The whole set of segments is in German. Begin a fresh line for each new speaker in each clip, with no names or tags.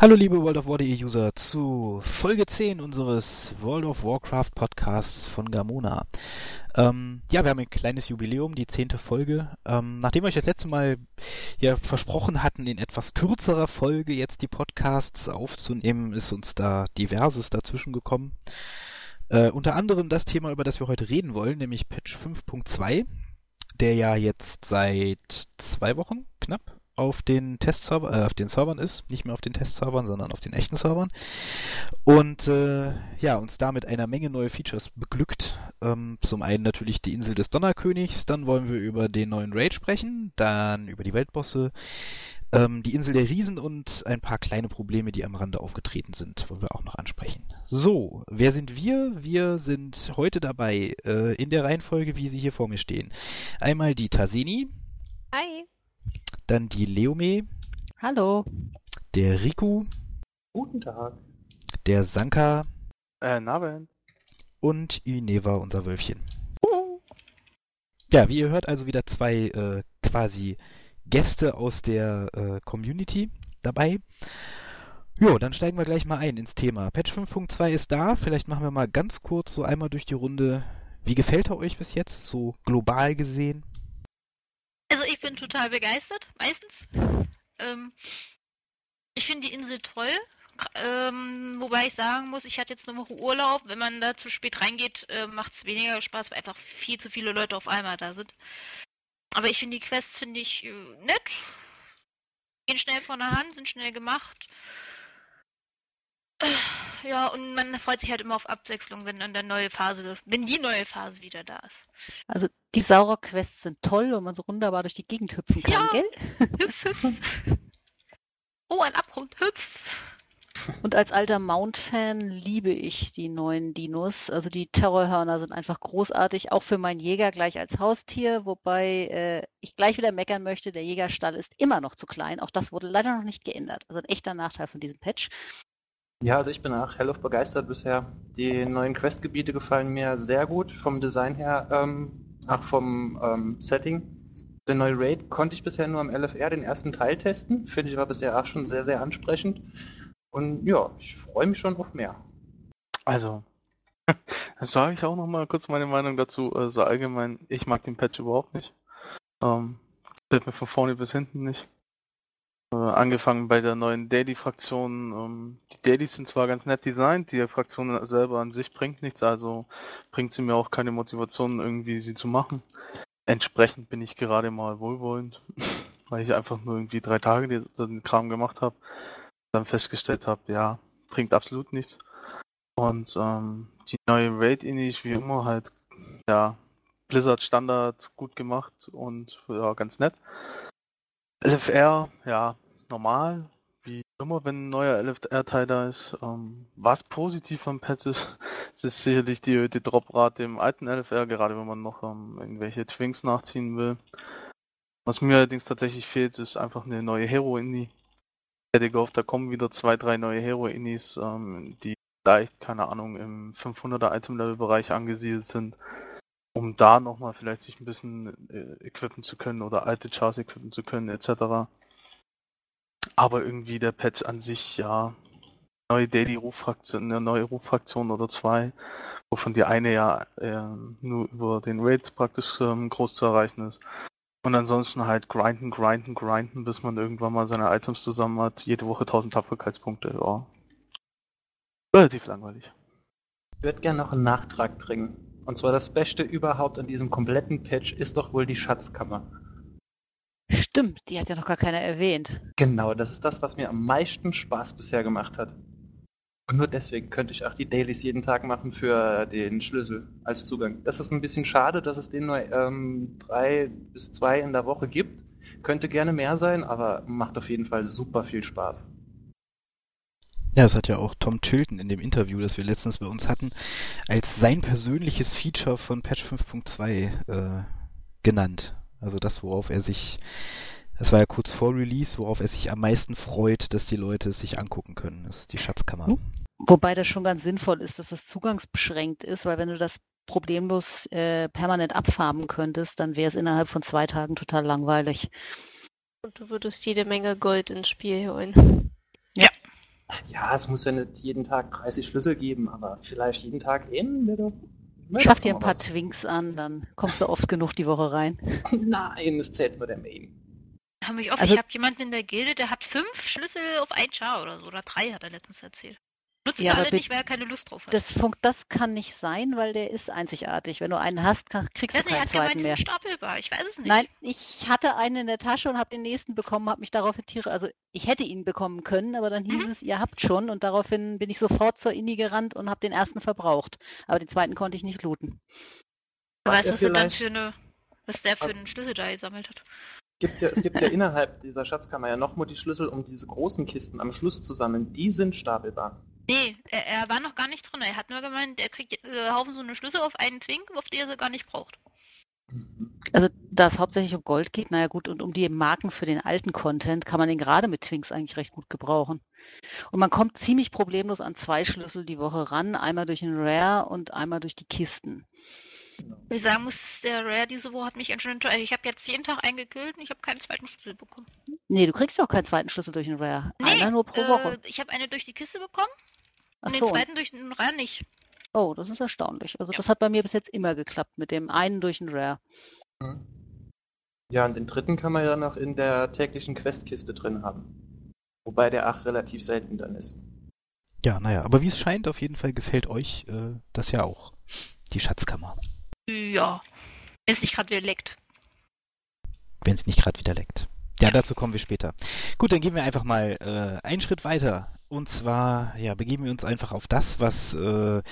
Hallo liebe World of War.de User zu Folge 10 unseres World of Warcraft Podcasts von Gamona. Ähm, ja, wir haben ein kleines Jubiläum, die zehnte Folge. Ähm, nachdem wir euch das letzte Mal ja versprochen hatten, in etwas kürzerer Folge jetzt die Podcasts aufzunehmen, ist uns da diverses dazwischen gekommen. Äh, unter anderem das Thema, über das wir heute reden wollen, nämlich Patch 5.2, der ja jetzt seit zwei Wochen knapp auf den Testserver, äh, auf den Servern ist, nicht mehr auf den Testservern, sondern auf den echten Servern. Und äh, ja, uns damit einer Menge neue Features beglückt. Ähm, zum einen natürlich die Insel des Donnerkönigs, dann wollen wir über den neuen Raid sprechen, dann über die Weltbosse, ähm, die Insel der Riesen und ein paar kleine Probleme, die am Rande aufgetreten sind, wollen wir auch noch ansprechen. So, wer sind wir? Wir sind heute dabei, äh, in der Reihenfolge, wie sie hier vor mir stehen. Einmal die Taseni.
Hi.
Dann die Leome.
Hallo.
Der Riku.
Guten Tag.
Der Sanka.
Äh, Naben.
Und Ineva, unser Wölfchen.
Uh.
Ja, wie ihr hört, also wieder zwei äh, quasi Gäste aus der äh, Community dabei. Jo, dann steigen wir gleich mal ein ins Thema. Patch 5.2 ist da. Vielleicht machen wir mal ganz kurz so einmal durch die Runde. Wie gefällt er euch bis jetzt, so global gesehen?
Ich bin total begeistert, meistens. Ähm, ich finde die Insel toll. Ähm, wobei ich sagen muss, ich hatte jetzt eine Woche Urlaub. Wenn man da zu spät reingeht, äh, macht es weniger Spaß, weil einfach viel zu viele Leute auf einmal da sind. Aber ich finde die Quests finde ich äh, nett. Gehen schnell von der Hand, sind schnell gemacht. Ja, und man freut sich halt immer auf Abwechslung, wenn dann der neue Phase, wenn die neue Phase wieder da ist.
Also die Saurer-Quests sind toll, weil man so wunderbar durch die Gegend hüpfen kann,
Ja.
gell?
Hüpf, hüpf. Oh, ein Abgrund, hüpf.
Und als alter Mount-Fan liebe ich die neuen Dinos. Also die Terrorhörner sind einfach großartig, auch für meinen Jäger gleich als Haustier, wobei äh, ich gleich wieder meckern möchte, der Jägerstall ist immer noch zu klein. Auch das wurde leider noch nicht geändert. Also ein echter Nachteil von diesem Patch.
Ja, also ich bin auch hellauf begeistert bisher. Die neuen Questgebiete gefallen mir sehr gut vom Design her, ähm, auch vom ähm, Setting. Der neue Raid konnte ich bisher nur am LFR den ersten Teil testen. Finde ich war bisher auch schon sehr, sehr ansprechend. Und ja, ich freue mich schon auf mehr.
Also, sage ich auch noch mal kurz meine Meinung dazu. Also allgemein, ich mag den Patch überhaupt nicht. Ähm, mir von vorne bis hinten nicht. Äh, angefangen bei der neuen Daily-Fraktion. Ähm, die Dailies sind zwar ganz nett designt, die Fraktion selber an sich bringt nichts, also bringt sie mir auch keine Motivation, irgendwie sie zu machen. Entsprechend bin ich gerade mal wohlwollend, weil ich einfach nur irgendwie drei Tage den, Kram gemacht habe. Dann festgestellt habe, ja, bringt absolut nichts. Und ähm, die neue Raid ist wie immer halt, ja, Blizzard Standard gut gemacht und ja, ganz nett. LFR, ja, normal, wie immer, wenn ein neuer LFR-Teil da ist. Ähm, was positiv am Patch ist, ist sicherlich die, die Droprate im alten LFR, gerade wenn man noch ähm, irgendwelche Twinks nachziehen will. Was mir allerdings tatsächlich fehlt, ist einfach eine neue Hero-Ini. Ich hätte gehofft, da kommen wieder zwei, drei neue Hero-Inis, ähm, die vielleicht, keine Ahnung, im 500er Item-Level-Bereich angesiedelt sind, um da nochmal vielleicht sich ein bisschen äh, equippen zu können oder alte Chars equippen zu können, etc. Aber irgendwie der Patch an sich, ja, neue Daily-Ruffraktion, eine neue Ruffraktion oder zwei, wovon die eine ja äh, nur über den Raid praktisch ähm, groß zu erreichen ist. Und ansonsten halt grinden, grinden, grinden, bis man irgendwann mal seine Items zusammen hat. Jede Woche 1000 Tapferkeitspunkte, ja. Relativ langweilig.
Ich würde gerne noch einen Nachtrag bringen. Und zwar das Beste überhaupt an diesem kompletten Patch ist doch wohl die Schatzkammer.
Stimmt, die hat ja noch gar keiner erwähnt.
Genau, das ist das, was mir am meisten Spaß bisher gemacht hat. Und nur deswegen könnte ich auch die Dailies jeden Tag machen für den Schlüssel als Zugang. Das ist ein bisschen schade, dass es den nur ähm, drei bis zwei in der Woche gibt. Könnte gerne mehr sein, aber macht auf jeden Fall super viel Spaß.
Ja, das hat ja auch Tom Chilton in dem Interview, das wir letztens bei uns hatten, als sein persönliches Feature von Patch 5.2 äh, genannt. Also das, worauf er sich, das war ja kurz vor Release, worauf er sich am meisten freut, dass die Leute es sich angucken können, das ist die Schatzkammer.
Hm. Wobei das schon ganz sinnvoll ist, dass das zugangsbeschränkt ist, weil wenn du das problemlos äh, permanent abfarmen könntest, dann wäre es innerhalb von zwei Tagen total langweilig.
Und du würdest jede Menge Gold ins Spiel holen.
Ja, es muss ja nicht jeden Tag 30 Schlüssel geben, aber vielleicht jeden Tag einen, wäre doch.
Schaff dir ein paar
was.
Twinks an, dann kommst du oft genug die Woche rein.
Nein, es zählt nur der Main.
Hör mich auf,
Also-
ich habe jemanden in der Gilde, der hat fünf Schlüssel auf ein Char oder so, oder drei hat er letztens erzählt. Nutzt
Ja, aber
alle nicht, weil er keine Lust drauf hat.
Das, fun- das kann nicht sein, weil der ist einzigartig. Wenn du einen hast, kann- kriegst
Weiß
du
nicht, er
keinen
hat gemeint,
zweiten
die
mehr.
sind stapelbar. Ich weiß es nicht.
Nein, ich hatte einen in der Tasche und habe den nächsten bekommen, habe mich daraufhin Tiere, also ich hätte ihn bekommen können, aber dann hieß
Mhm.
es, ihr habt schon und daraufhin bin ich sofort zur Inni gerannt und habe den ersten verbraucht. Aber den zweiten konnte ich nicht looten.
Wer
Was
weiß, was er dann für eine, was der für einen Schlüssel da gesammelt hat.
Gibt ja, es gibt ja innerhalb dieser Schatzkammer ja nochmal die Schlüssel, um diese großen Kisten am Schluss zu sammeln. Die sind stapelbar.
Nee, er, er war noch gar nicht drin. Er hat nur gemeint, er kriegt äh, Haufen so eine Schlüssel auf einen Twink, auf die er sie gar nicht braucht.
Also da es hauptsächlich um Gold geht, naja gut, und um die Marken für den alten Content kann man den gerade mit Twinks eigentlich recht gut gebrauchen. Und man kommt ziemlich problemlos an zwei Schlüssel die Woche ran, einmal durch den Rare und einmal durch die Kisten.
Was ich sagen muss, der Rare diese Woche hat mich ganz schön enttäuscht. Ich habe jetzt jeden Tag eingekillt und ich habe keinen zweiten Schlüssel bekommen.
Nee, du kriegst ja auch keinen zweiten Schlüssel durch den Rare.
Nee,
Einer nur pro Woche.
Äh, ich habe eine durch die Kiste bekommen
Ach
und den
so.
zweiten durch den Rare nicht.
Oh, das ist erstaunlich. Also
Ja.
das hat bei mir bis jetzt immer geklappt mit dem einen durch den Rare.
Mhm. Ja, und den dritten kann man ja noch in der täglichen Questkiste drin haben. Wobei der Ach relativ selten dann ist.
Ja, naja, aber wie es scheint, auf jeden Fall gefällt euch äh, das ja auch. Die Schatzkammer.
Ja. Wenn es nicht gerade wieder leckt.
Wenn es nicht gerade wieder leckt. Ja, dazu kommen wir später. Gut, dann gehen wir einfach mal äh, einen Schritt weiter. Und zwar, ja, begeben wir uns einfach auf das, was, äh,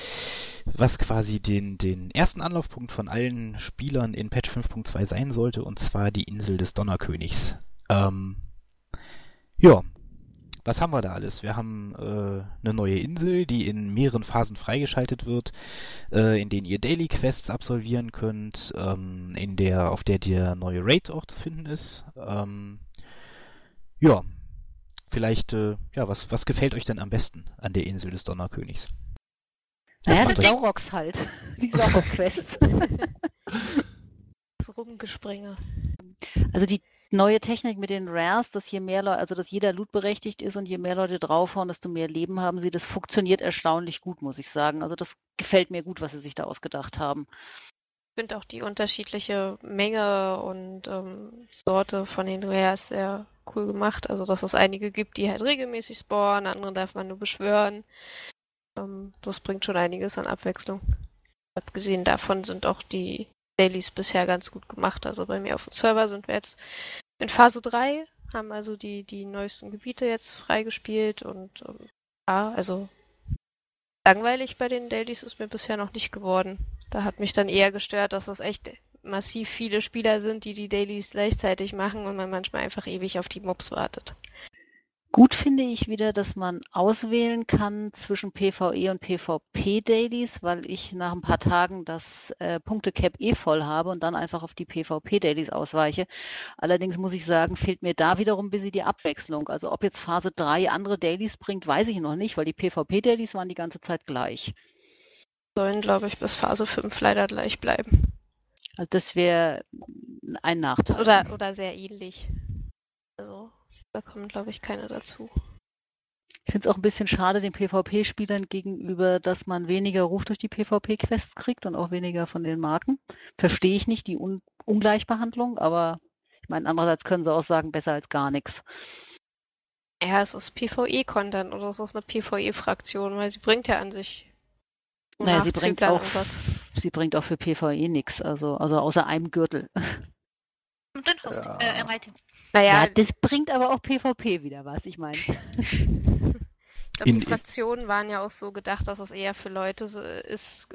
was quasi den, den ersten Anlaufpunkt von allen Spielern in Patch 5.2 sein sollte, und zwar die Insel des Donnerkönigs. Ähm, ja, was haben wir da alles? Wir haben äh, eine neue Insel, die in mehreren Phasen freigeschaltet wird, äh, in denen ihr Daily Quests absolvieren könnt, ähm, in der, auf der der neue Raid auch zu finden ist. Ähm, ja, vielleicht, äh, ja, was, was gefällt euch denn am besten an der Insel des Donnerkönigs?
Naja, die Saurox halt. Die Saurox-Quest.
Das Rumgespringe.
Also die neue Technik mit den Rares, dass je mehr Leute, also dass jeder Loot berechtigt ist und je mehr Leute draufhauen, desto mehr Leben haben sie, das funktioniert erstaunlich gut, muss ich sagen. Also das gefällt mir gut, was sie sich da ausgedacht haben.
Finde auch die unterschiedliche Menge und ähm, Sorte von den Rares sehr cool gemacht. Also, dass es einige gibt, die halt regelmäßig spawnen, andere darf man nur beschwören. Ähm, das bringt schon einiges an Abwechslung. Abgesehen davon sind auch die Dailies bisher ganz gut gemacht. Also bei mir auf dem Server sind wir jetzt in Phase 3, haben also die, die neuesten Gebiete jetzt freigespielt und ähm, ja, also langweilig bei den Dailies ist mir bisher noch nicht geworden. Da hat mich dann eher gestört, dass das echt massiv viele Spieler sind, die die Dailies gleichzeitig machen und man manchmal einfach ewig auf die Mobs wartet.
Gut finde ich wieder, dass man auswählen kann zwischen PvE und PvP-Dailies, weil ich nach ein paar Tagen das äh, Punkte-Cap eh voll habe und dann einfach auf die PvP-Dailies ausweiche. Allerdings muss ich sagen, fehlt mir da wiederum ein bisschen die Abwechslung. Also ob jetzt Phase 3 andere Dailies bringt, weiß ich noch nicht, weil die PvP-Dailies waren die ganze Zeit gleich.
Sollen, glaube ich, bis Phase 5 leider gleich bleiben.
Also das wäre ein Nachteil.
Oder, oder sehr ähnlich. Also, da kommen, glaube ich, keine dazu.
Ich finde es auch ein bisschen schade den PvP-Spielern gegenüber, dass man weniger Ruf durch die PvP-Quests kriegt und auch weniger von den Marken. Verstehe ich nicht, die Un Ungleichbehandlung, aber ich meine, andererseits können sie auch sagen, besser als gar nichts.
Ja, es ist PvE-Content oder es ist eine PvE-Fraktion, weil sie bringt ja an sich
Naja, sie bringt auch, sie bringt auch für PvE nichts, also, also außer einem Gürtel.
Und dann Haus,
Ja.
äh.
Naja,
Ja, das bringt aber auch PvP wieder was, ich meine.
ich glaube, die Fraktionen waren ja auch so gedacht, dass es eher für Leute so ist,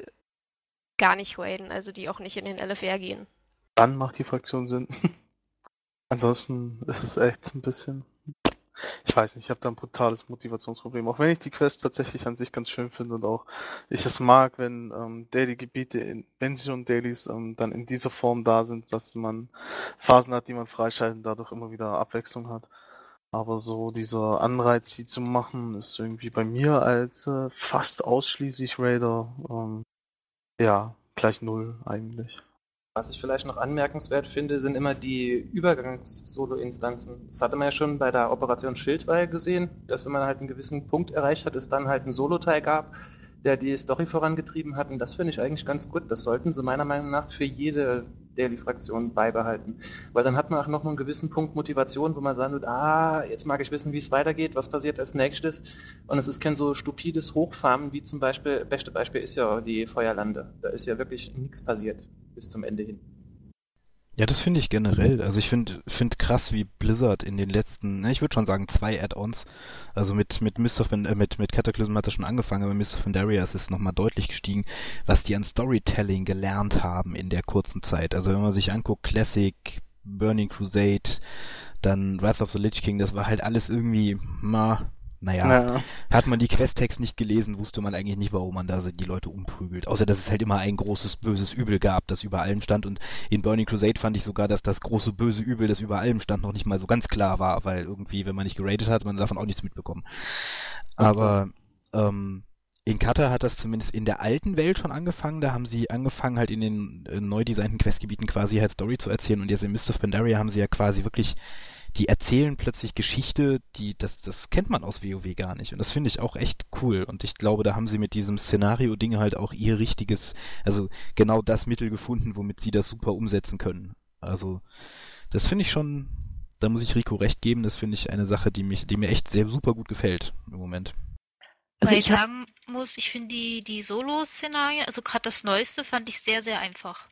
gar nicht raiden, also die auch nicht in den LFR gehen.
Dann macht die Fraktion Sinn. Ansonsten ist es echt ein bisschen. Ich weiß nicht, ich habe da ein brutales Motivationsproblem. Auch wenn ich die Quest tatsächlich an sich ganz schön finde und auch ich es mag, wenn ähm, Daily-Gebiete, wenn sie schon Dailies ähm, dann in dieser Form da sind, dass man Phasen hat, die man freischalten, dadurch immer wieder Abwechslung hat. Aber so dieser Anreiz, sie zu machen, ist irgendwie bei mir als äh, fast ausschließlich Raider ähm, ja gleich null eigentlich.
Was ich vielleicht noch anmerkenswert finde, sind immer die Übergangs-Solo-Instanzen. Das hatte man ja schon bei der Operation Schildweih gesehen, dass wenn man halt einen gewissen Punkt erreicht hat, es dann halt einen Solo-Teil gab, der die Story vorangetrieben hat. Und das finde ich eigentlich ganz gut. Das sollten sie meiner Meinung nach für jede Daily-Fraktion beibehalten. Weil dann hat man auch noch einen gewissen Punkt Motivation, wo man sagen wird, ah, jetzt mag ich wissen, wie es weitergeht, was passiert als nächstes. Und es ist kein so stupides Hochfarmen, wie zum Beispiel, beste Beispiel ist ja die Feuerlande. Da ist ja wirklich nichts passiert bis zum Ende hin.
Ja, das finde ich generell. Also ich finde find krass, wie Blizzard in den letzten, ne, ich würde schon sagen, zwei Add-ons, also mit mit Mist of äh, mit mit Cataclysm hat das schon angefangen, aber Mist of Pandaria ist nochmal deutlich gestiegen, was die an Storytelling gelernt haben in der kurzen Zeit. Also wenn man sich anguckt, Classic, Burning Crusade, dann Wrath of the Lich King, das war halt alles irgendwie, ma, naja, ja. hat man die Questtext nicht gelesen, wusste man eigentlich nicht, warum man da die Leute umprügelt. Außer, dass es halt immer ein großes böses Übel gab, das über allem stand. Und in Burning Crusade fand ich sogar, dass das große böse Übel, das über allem stand, noch nicht mal so ganz klar war, weil irgendwie, wenn man nicht geratet hat, man davon auch nichts mitbekommen. Aber ähm, in Kata hat das zumindest in der alten Welt schon angefangen. Da haben sie angefangen, halt in den äh, neu designten Questgebieten quasi halt Story zu erzählen. Und jetzt in Mist of Pandaria haben sie ja quasi wirklich die erzählen plötzlich Geschichte, die, das, das kennt man aus WoW gar nicht. Und das finde ich auch echt cool. Und ich glaube, da haben sie mit diesem Szenario-Ding halt auch ihr richtiges, also genau das Mittel gefunden, womit sie das super umsetzen können. Also, das finde ich schon, da muss ich Rico recht geben, das finde ich eine Sache, die mich, die mir echt sehr super gut gefällt im Moment.
Also Weil ich sagen muss, ich finde die, die Solo-Szenarien, also gerade das Neueste, fand ich sehr, sehr einfach.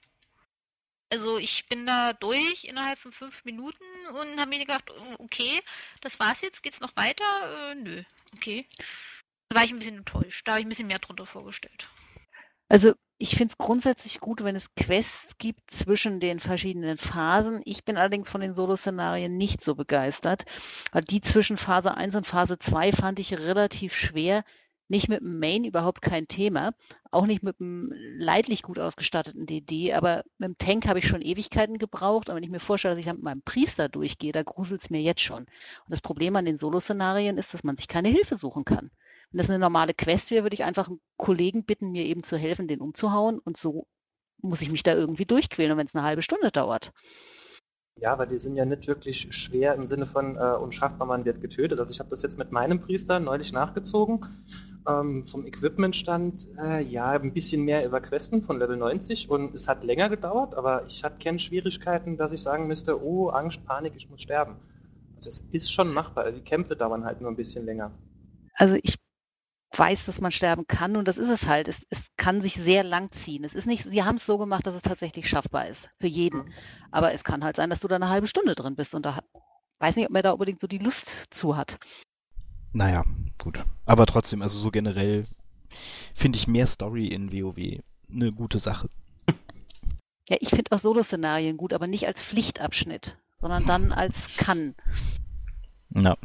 Also ich bin da durch innerhalb von fünf Minuten und habe mir gedacht, oh, okay, das war's jetzt, geht's noch weiter? Äh, nö, okay. Da war ich ein bisschen enttäuscht. Da habe ich ein bisschen mehr drunter vorgestellt.
Also ich finde es grundsätzlich gut, wenn es Quests gibt zwischen den verschiedenen Phasen. Ich bin allerdings von den Solo-Szenarien nicht so begeistert. Weil die zwischen Phase 1 und Phase 2 fand ich relativ schwer, nicht mit dem Main überhaupt kein Thema, auch nicht mit dem leidlich gut ausgestatteten DD, aber mit dem Tank habe ich schon Ewigkeiten gebraucht. Und wenn ich mir vorstelle, dass ich dann mit meinem Priester durchgehe, da gruselt es mir jetzt schon. Und das Problem an den Solo-Szenarien ist, dass man sich keine Hilfe suchen kann. Wenn das eine normale Quest wäre, würde ich einfach einen Kollegen bitten, mir eben zu helfen, den umzuhauen. Und so muss ich mich da irgendwie durchquälen, wenn es eine halbe Stunde dauert.
Ja, weil die sind ja nicht wirklich schwer im Sinne von äh, unschaffbar, man wird getötet. Also ich habe das jetzt mit meinem Priester neulich nachgezogen. Ähm, vom Equipmentstand, äh, ja, ein bisschen mehr über Questen von Level 90 und es hat länger gedauert, aber ich hatte keine Schwierigkeiten, dass ich sagen müsste, oh, Angst, Panik, ich muss sterben. Also es ist schon machbar, die Kämpfe dauern halt nur ein bisschen länger.
Also ich weiß, dass man sterben kann und das ist es halt. Es, es kann sich sehr lang ziehen. Es ist nicht, sie haben es so gemacht, dass es tatsächlich schaffbar ist für jeden. Mhm. Aber es kann halt sein, dass du da eine halbe Stunde drin bist und da weiß nicht, ob man da unbedingt so die Lust zu hat.
Naja, gut. Aber trotzdem, also so generell finde ich mehr Story in WoW eine gute Sache.
Ja, ich finde auch Solo-Szenarien gut, aber nicht als Pflichtabschnitt, sondern dann als kann.
Ja.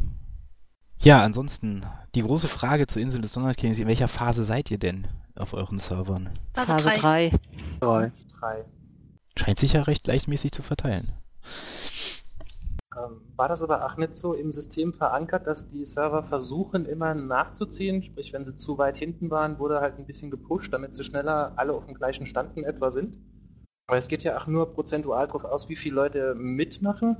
Ja, ansonsten, die große Frage zur Insel des Donnerkings, in welcher Phase seid ihr denn auf euren Servern?
Phase 3.
3.
Scheint sich ja recht gleichmäßig zu verteilen.
Ähm, war das aber auch nicht so im System verankert, dass die Server versuchen immer nachzuziehen? Sprich, wenn sie zu weit hinten waren, wurde halt ein bisschen gepusht, damit sie schneller alle auf dem gleichen Stand in etwa sind? Aber es geht ja auch nur prozentual darauf aus, wie viele Leute mitmachen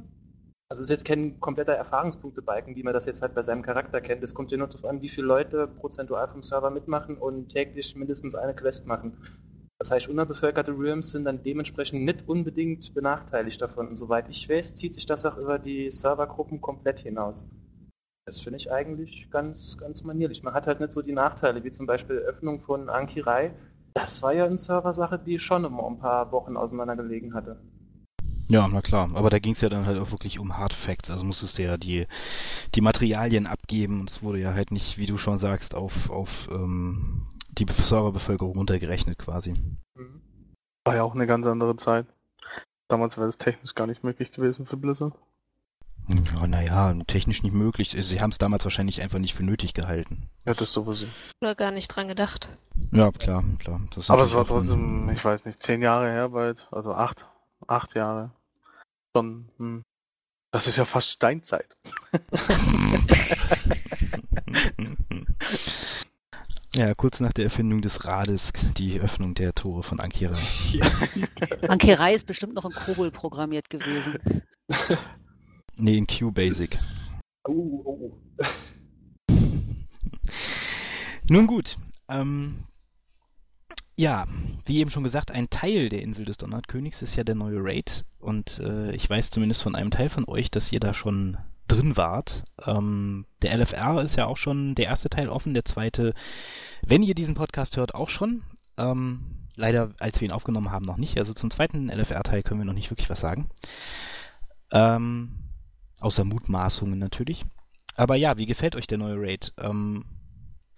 also es ist jetzt kein kompletter Erfahrungspunkte-Balken, wie man das jetzt halt bei seinem Charakter kennt. Es kommt ja nur darauf an, wie viele Leute prozentual vom Server mitmachen und täglich mindestens eine Quest machen. Das heißt, unterbevölkerte Realms sind dann dementsprechend nicht unbedingt benachteiligt davon. Und soweit ich weiß, zieht sich das auch über die Servergruppen komplett hinaus. Das finde ich eigentlich ganz, ganz manierlich. Man hat halt nicht so die Nachteile, wie zum Beispiel Öffnung von Ankirai. Das war ja eine Serversache, die schon immer ein paar Wochen auseinandergelegen hatte.
Ja, na klar. Aber da ging es ja dann halt auch wirklich um Hard Facts. Also musstest du ja die, die Materialien abgeben. Und es wurde ja halt nicht, wie du schon sagst, auf, auf ähm, die Serverbevölkerung runtergerechnet quasi.
Mhm. War ja auch eine ganz andere Zeit. Damals wäre das technisch gar nicht möglich gewesen für Blizzard.
Ja, naja, technisch nicht möglich. Sie haben es damals wahrscheinlich einfach nicht für nötig gehalten.
Ja, das sowieso.
Oder gar nicht dran gedacht.
Ja, klar, klar.
Aber es war trotzdem, ich weiß nicht, zehn Jahre her bald, also acht, acht Jahre. Schon, hm. Das ist ja fast Steinzeit.
Ja, kurz nach der Erfindung des Rades die Öffnung der Tore von Ankira.
Ankerei ist bestimmt noch in Kobol programmiert gewesen.
Nee, in QBasic.
Oh, oh.
Nun gut. Ähm, ja, wie eben schon gesagt, ein Teil der Insel des Donnerkönigs ist ja der neue Raid. Und äh, ich weiß zumindest von einem Teil von euch, dass ihr da schon drin wart. Ähm, der LFR ist ja auch schon der erste Teil offen, der zweite, wenn ihr diesen Podcast hört, auch schon. Ähm, leider, als wir ihn aufgenommen haben, noch nicht. Also zum zweiten LFR-Teil können wir noch nicht wirklich was sagen. Ähm, außer Mutmaßungen natürlich. Aber ja, wie gefällt euch der neue Raid? Ähm,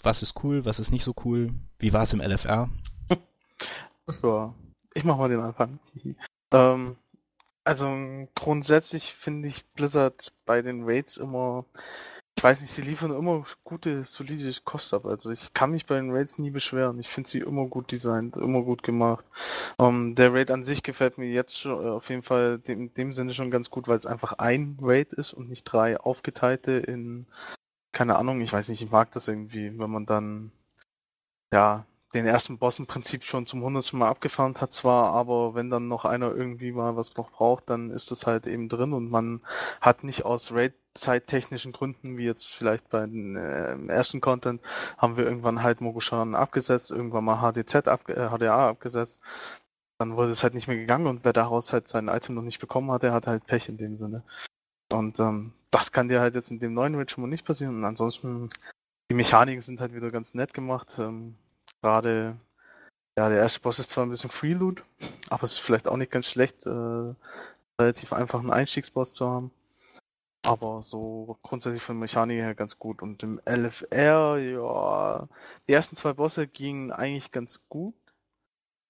was ist cool, was ist nicht so cool? Wie war es im LFR?
So, ich mach mal den Anfang. ähm, also grundsätzlich finde ich Blizzard bei den Raids immer, ich weiß nicht, sie liefern immer gute, solide Kost ab. Also ich kann mich bei den Raids nie beschweren. Ich finde sie immer gut designt, immer gut gemacht. Ähm, der Raid an sich gefällt mir jetzt schon äh, auf jeden Fall in dem Sinne schon ganz gut, weil es einfach ein Raid ist und nicht drei aufgeteilte in, keine Ahnung, ich weiß nicht, ich mag das irgendwie, wenn man dann ja, den ersten Boss im Prinzip schon zum hundertsten Mal abgefahren hat zwar, aber wenn dann noch einer irgendwie mal was noch braucht, dann ist das halt eben drin und man hat nicht aus Raid-zeittechnischen Gründen, wie jetzt vielleicht bei den äh, ersten Content, haben wir irgendwann halt Mogushan abgesetzt, irgendwann mal HDZ ab, äh, HDA abgesetzt. Dann wurde es halt nicht mehr gegangen und wer daraus halt sein Item noch nicht bekommen hat, der hat halt Pech in dem Sinne. Und ähm, das kann dir halt jetzt in dem neuen Raid schon mal nicht passieren. Und ansonsten, die Mechaniken sind halt wieder ganz nett gemacht. Ähm, Gerade, ja, der erste Boss ist zwar ein bisschen Freeloot, aber es ist vielleicht auch nicht ganz schlecht, äh, relativ einfach einen Einstiegsboss zu haben. Aber so grundsätzlich von Mechanik her ganz gut. Und im LFR, ja, die ersten zwei Bosse gingen eigentlich ganz gut.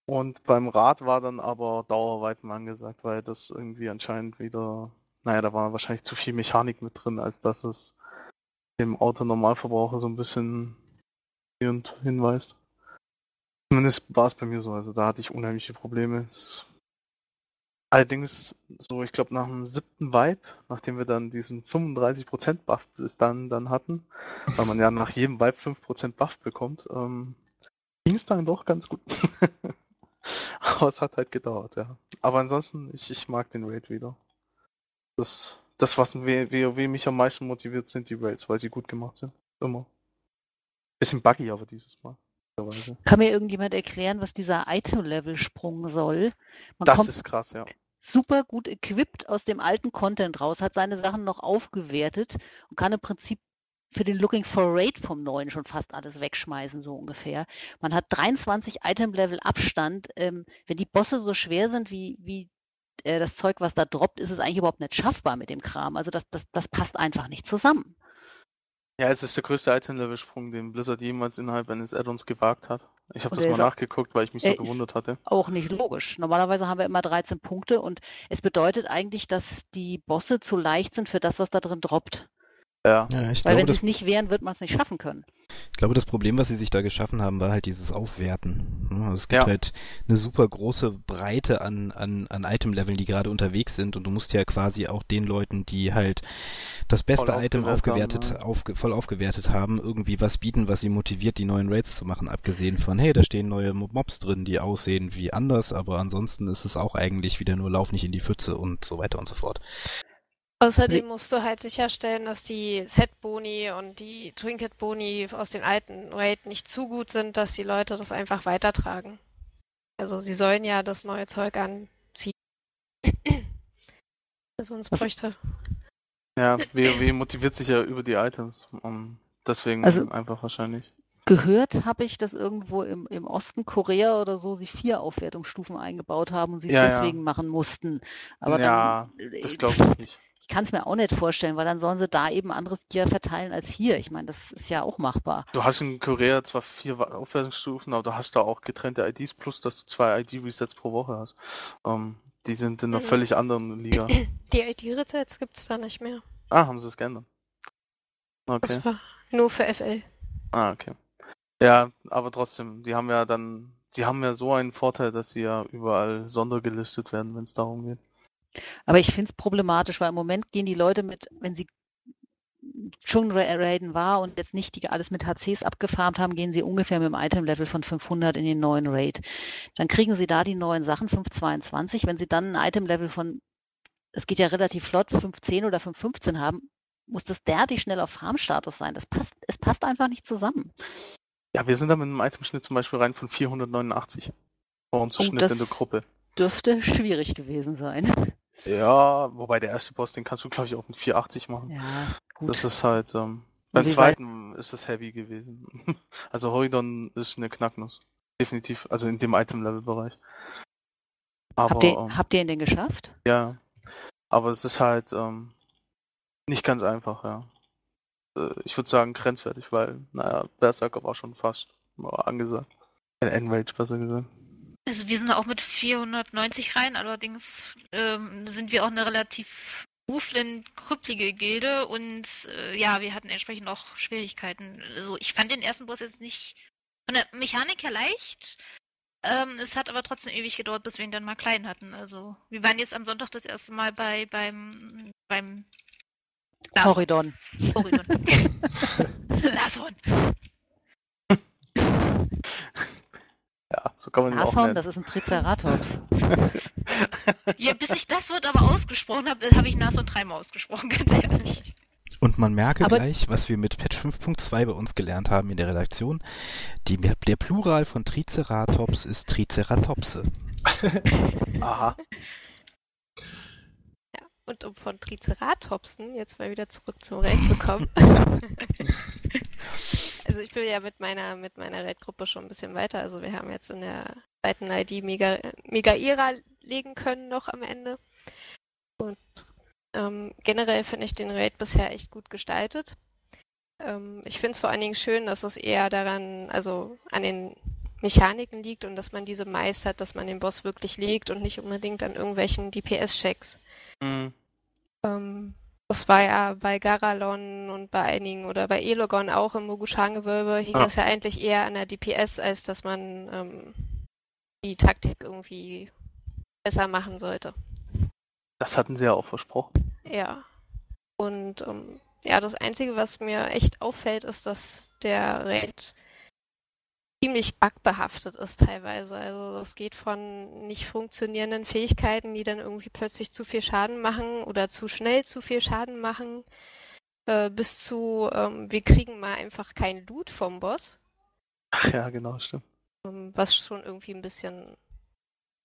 Und beim Rad war dann aber Dauerweiten angesagt, weil das irgendwie anscheinend wieder, naja, da war wahrscheinlich zu viel Mechanik mit drin, als dass es dem Autonormalverbraucher so ein bisschen hinweist. Zumindest war es bei mir so, also da hatte ich unheimliche Probleme. Allerdings so, ich glaube nach dem siebten Vibe, nachdem wir dann diesen 35% Buff bis dann, dann hatten, weil man ja nach jedem Vibe 5% Buff bekommt, ähm, ging es dann doch ganz gut. Aber es hat halt gedauert, ja. Aber ansonsten, ich, ich mag den Raid wieder. Das, das was WoW mich am meisten motiviert, sind die Raids, weil sie gut gemacht sind. Immer. Bisschen buggy aber dieses Mal.
Kann mir irgendjemand erklären, was dieser Item-Level-Sprung soll? Man
das ist krass, ja.
super gut equipped aus dem alten Content raus, hat seine Sachen noch aufgewertet und kann im Prinzip für den Looking for Raid vom neuen schon fast alles wegschmeißen, so ungefähr. Man hat 23 Item-Level Abstand. Ähm, wenn die Bosse so schwer sind wie, wie äh, das Zeug, was da droppt, ist es eigentlich überhaupt nicht schaffbar mit dem Kram. Also das, das, das passt einfach nicht zusammen.
Ja, es ist der größte Item-Level-Sprung, den Blizzard jemals innerhalb eines Add-ons gewagt hat. Ich habe das mal nachgeguckt, weil ich mich so
ist
gewundert hatte.
Auch nicht logisch. Normalerweise haben wir immer 13 Punkte und es bedeutet eigentlich, dass die Bosse zu leicht sind für das, was da drin droppt.
Ja.
Ja, ich
Weil
glaube,
wenn es nicht wären, wird man es nicht schaffen können.
ich glaube, das Problem, was sie sich da geschaffen haben, war halt dieses Aufwerten. Ne? Also es gibt
Ja.
halt eine super große Breite an, an, an Item-Leveln, die gerade unterwegs sind und du musst ja quasi auch den Leuten, die halt das beste
Voll
Item
aufgewertet haben, ne?
aufge, voll aufgewertet haben, irgendwie was bieten, was sie motiviert, die neuen Raids zu machen, abgesehen von, hey, da stehen neue Mo- Mobs drin, die aussehen wie anders, aber ansonsten ist es auch eigentlich wieder nur Lauf nicht in die Pfütze und so weiter und so fort.
Außerdem musst du halt sicherstellen, dass die Set-Boni und die Trinket-Boni aus dem alten Raid nicht zu gut sind, dass die Leute das einfach weitertragen. Also sie sollen ja das neue Zeug anziehen. Sonst bräuchte.
Ja, WoW motiviert sich ja über die Items. Um, deswegen
Also-
einfach wahrscheinlich.
Gehört habe ich, dass irgendwo im, im Osten Korea oder so sie vier Aufwertungsstufen eingebaut haben und sie es
Ja, ja.
deswegen machen mussten. Aber
ja,
dann,
das glaube ich nicht.
Ich kann es mir auch nicht vorstellen, weil dann sollen sie da eben anderes Gear verteilen als hier. Ich meine, das ist ja auch machbar.
Du hast in Korea zwar vier Aufwertungsstufen, aber du hast da auch getrennte IDs plus, dass du zwei ID-Resets pro Woche hast. Ähm, die sind in einer
Mhm.
völlig anderen Liga.
Die ID-Rezepts gibt es da nicht mehr.
Ah, haben sie es geändert? Okay.
Das war nur für FL.
Ah, okay. Ja, aber trotzdem, die haben ja dann, die haben ja so einen Vorteil, dass sie ja überall sondergelistet werden, wenn es darum geht.
Aber ich finde es problematisch, weil im Moment gehen die Leute mit, wenn sie schon Ra- Raiden war und jetzt nicht die alles mit HCs abgefarmt haben, gehen sie ungefähr mit dem Item-Level von 500 in den neuen Raid. Dann kriegen sie da die neuen Sachen, 522. Wenn sie dann ein Item-Level von, es geht ja relativ flott, 510 oder 515 haben, muss das derartig schnell auf Farm-Status sein. Das passt, es passt einfach nicht zusammen.
Ja, wir sind da mit einem Itemschnitt zum Beispiel rein von 489. Bei uns
Oh,
Schnitt in der
das-
Gruppe.
Dürfte schwierig gewesen sein.
Ja, wobei der erste Boss, den kannst du, glaube ich, auch mit 480 machen.
Ja, gut.
Das ist halt, ähm, beim
wie weit-
zweiten ist das heavy gewesen. Also Horidon ist eine Knacknuss. Definitiv, also in dem Item-Level-Bereich.
Habt, ihr,
ähm,
habt ihr ihn denn geschafft?
ja. Aber es ist halt, ähm, nicht ganz einfach, ja. Äh, Ich würde sagen grenzwertig, weil, naja, Berserker war schon fast angesagt. Ein Enrage, besser gesagt.
Also wir sind auch mit 490 rein, allerdings ähm, sind wir auch eine relativ Movement krüppelige Gilde und äh, ja, wir hatten entsprechend auch Schwierigkeiten. Also ich fand den ersten Boss jetzt nicht von der Mechanik her leicht. Ähm, es hat aber trotzdem ewig gedauert, bis wir ihn dann mal klein hatten. Also wir waren jetzt am Sonntag das erste Mal bei beim beim Nashorn.
Corridon.
Corridon. Nashorn.
Ja, so kann man ihn auch nennen.
das ist ein Triceratops.
Ja, bis ich das Wort aber ausgesprochen habe, habe ich Nashorn dreimal ausgesprochen, ganz ehrlich.
Und man merke
Aber-
gleich, was wir mit Patch 5.2 bei uns gelernt haben in der Redaktion. Die, der Plural von Triceratops ist Triceratopse.
Aha.
Und um von Triceratopsen jetzt mal wieder zurück zum Raid zu kommen. also ich bin ja mit meiner mit meiner Raid-Gruppe schon ein bisschen weiter. Also wir haben jetzt in der zweiten ID Mega, Mega-Ira legen können noch am Ende. Und ähm, generell finde ich den Raid bisher echt gut gestaltet. Ähm, ich finde es vor allen Dingen schön, dass es eher daran, also an den Mechaniken liegt und dass man diese meistert, dass man den Boss wirklich legt und nicht unbedingt an irgendwelchen DPS-Checks.
Mhm.
Ähm, das war ja bei Garalon und bei einigen oder bei Elogon auch im Mogushan-Gewölbe hing
Ja.
es ja eigentlich eher an der DPS, als dass man ähm, die Taktik irgendwie besser machen sollte.
Das hatten sie ja auch versprochen.
Ja. Und ähm, ja, das Einzige, was mir echt auffällt, ist, dass der Raid ziemlich bugbehaftet ist teilweise. Also das geht von nicht funktionierenden Fähigkeiten, die dann irgendwie plötzlich zu viel Schaden machen oder zu schnell zu viel Schaden machen, äh, bis zu ähm, wir kriegen mal einfach kein Loot vom Boss,
Ach ja, genau, stimmt.
ähm, was schon irgendwie ein bisschen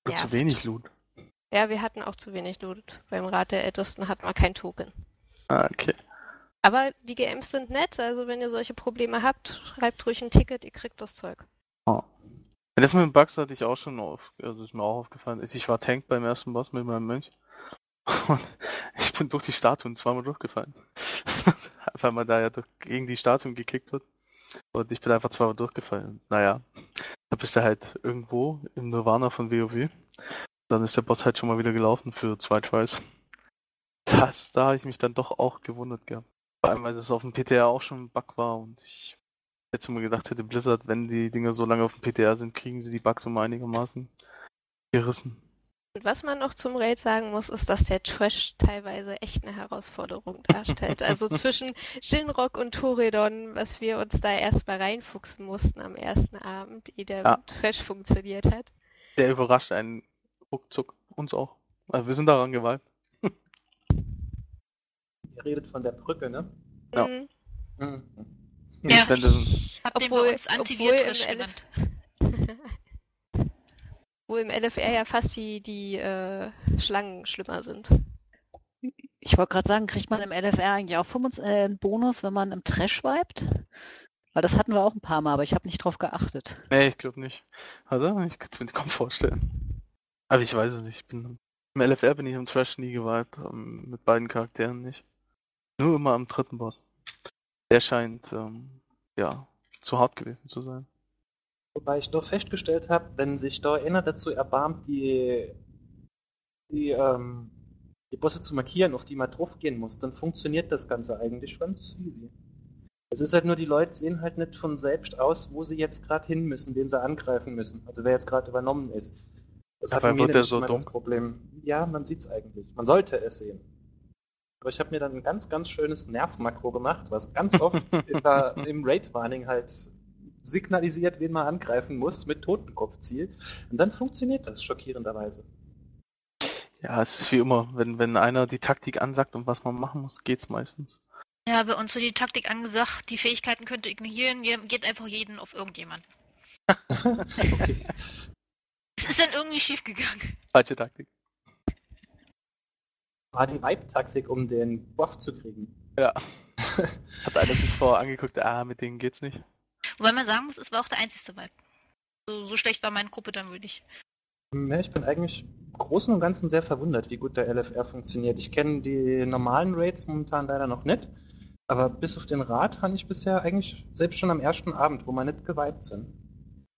Oder zu
nervt.
wenig Loot.
Ja, wir hatten auch zu wenig Loot. Beim Rat der Ältesten hat man kein Token.
Ah, okay.
Aber die GMs sind nett, also wenn ihr solche Probleme habt, schreibt ruhig ein Ticket, ihr kriegt das Zeug.
Oh. Das mit den Bugs hatte ich auch schon auf, also ist mir auch aufgefallen. Ich war Tank beim ersten Boss mit meinem Mönch. Und ich bin durch die Statuen zweimal durchgefallen. Weil man da ja gegen die Statuen gekickt wird. Und ich bin einfach zweimal durchgefallen. Naja, da bist du halt irgendwo im Nirvana von WoW. Dann ist der Boss halt schon mal wieder gelaufen für zwei Tries. Das, da habe ich mich dann doch auch gewundert gehabt. Vor allem, weil das auf dem PTR auch schon ein Bug war und ich jetzt immer gedacht hätte, Blizzard, wenn die Dinger so lange auf dem PTR sind, kriegen sie die Bugs immer einigermaßen gerissen.
Und was man noch zum Raid sagen muss, ist, dass der Trash teilweise echt eine Herausforderung darstellt. Also zwischen Shinrock und Toredon, was wir uns da erstmal reinfuchsen mussten am ersten Abend, ehe der
Ja.
Trash funktioniert hat.
Der überrascht einen ruckzuck, uns auch. Also wir sind daran geweiht.
Redet von der Brücke, ne?
Ja.
Mhm.
Mhm.
Ja.
Ich fände,
Hab den
Obwohl-
uns
obwohl
Antivirus
im
genannt.
Wo im LFR ja fast die, die äh, Schlangen schlimmer sind.
Ich wollte gerade sagen, kriegt man im LFR eigentlich auch 25, äh, einen Bonus, wenn man im Trash vibet? Weil das hatten wir auch ein paar Mal, aber ich habe nicht drauf geachtet.
nee, ich glaube nicht. Also, ich könnte es mir kaum vorstellen. Aber ich weiß es nicht. Ich bin, Im LFR bin ich im Trash nie geweiht. ähm, Mit beiden Charakteren nicht. Nur immer am dritten Boss. Der scheint, ähm, ja, zu hart gewesen zu sein.
Wobei ich doch festgestellt habe, wenn sich da einer dazu erbarmt, die, die, ähm, die Bosse zu markieren, auf die man drauf gehen muss, dann funktioniert das Ganze eigentlich ganz easy. Es ist halt nur, die Leute sehen halt nicht von selbst aus, wo sie jetzt gerade hin müssen, wen sie angreifen müssen. Also wer jetzt gerade übernommen ist. Das
der
nämlich
so
immer das. Problem. Ja, man sieht es eigentlich. Man sollte es sehen. Aber ich habe mir dann ein ganz, ganz schönes Nerv-Makro gemacht, was ganz oft der, im Raid-Warning halt signalisiert, wen man angreifen muss, mit Totenkopfziel. Und dann funktioniert das schockierenderweise.
Ja, es ist wie immer, wenn, wenn einer die Taktik ansagt und was man machen muss, geht's meistens.
Ja, bei uns wird die Taktik angesagt, die Fähigkeiten könnt ihr ignorieren, ihr geht einfach jeden auf irgendjemanden.
okay.
Es ist dann irgendwie schiefgegangen.
Falsche Taktik.
War die Vibe-Taktik, um den Buff zu kriegen.
Ja. Hat einer sich vorher angeguckt, ah, mit denen geht's nicht.
Wobei man sagen muss, es war auch der einzige Vibe. So, so schlecht war meine Gruppe dann wohl nicht.
Ja, ich bin eigentlich im Großen und Ganzen sehr verwundert, wie gut der LFR funktioniert. Ich kenne die normalen Raids momentan leider noch nicht, aber bis auf den Rat habe ich bisher eigentlich, selbst schon am ersten Abend, wo wir nicht geweibt sind,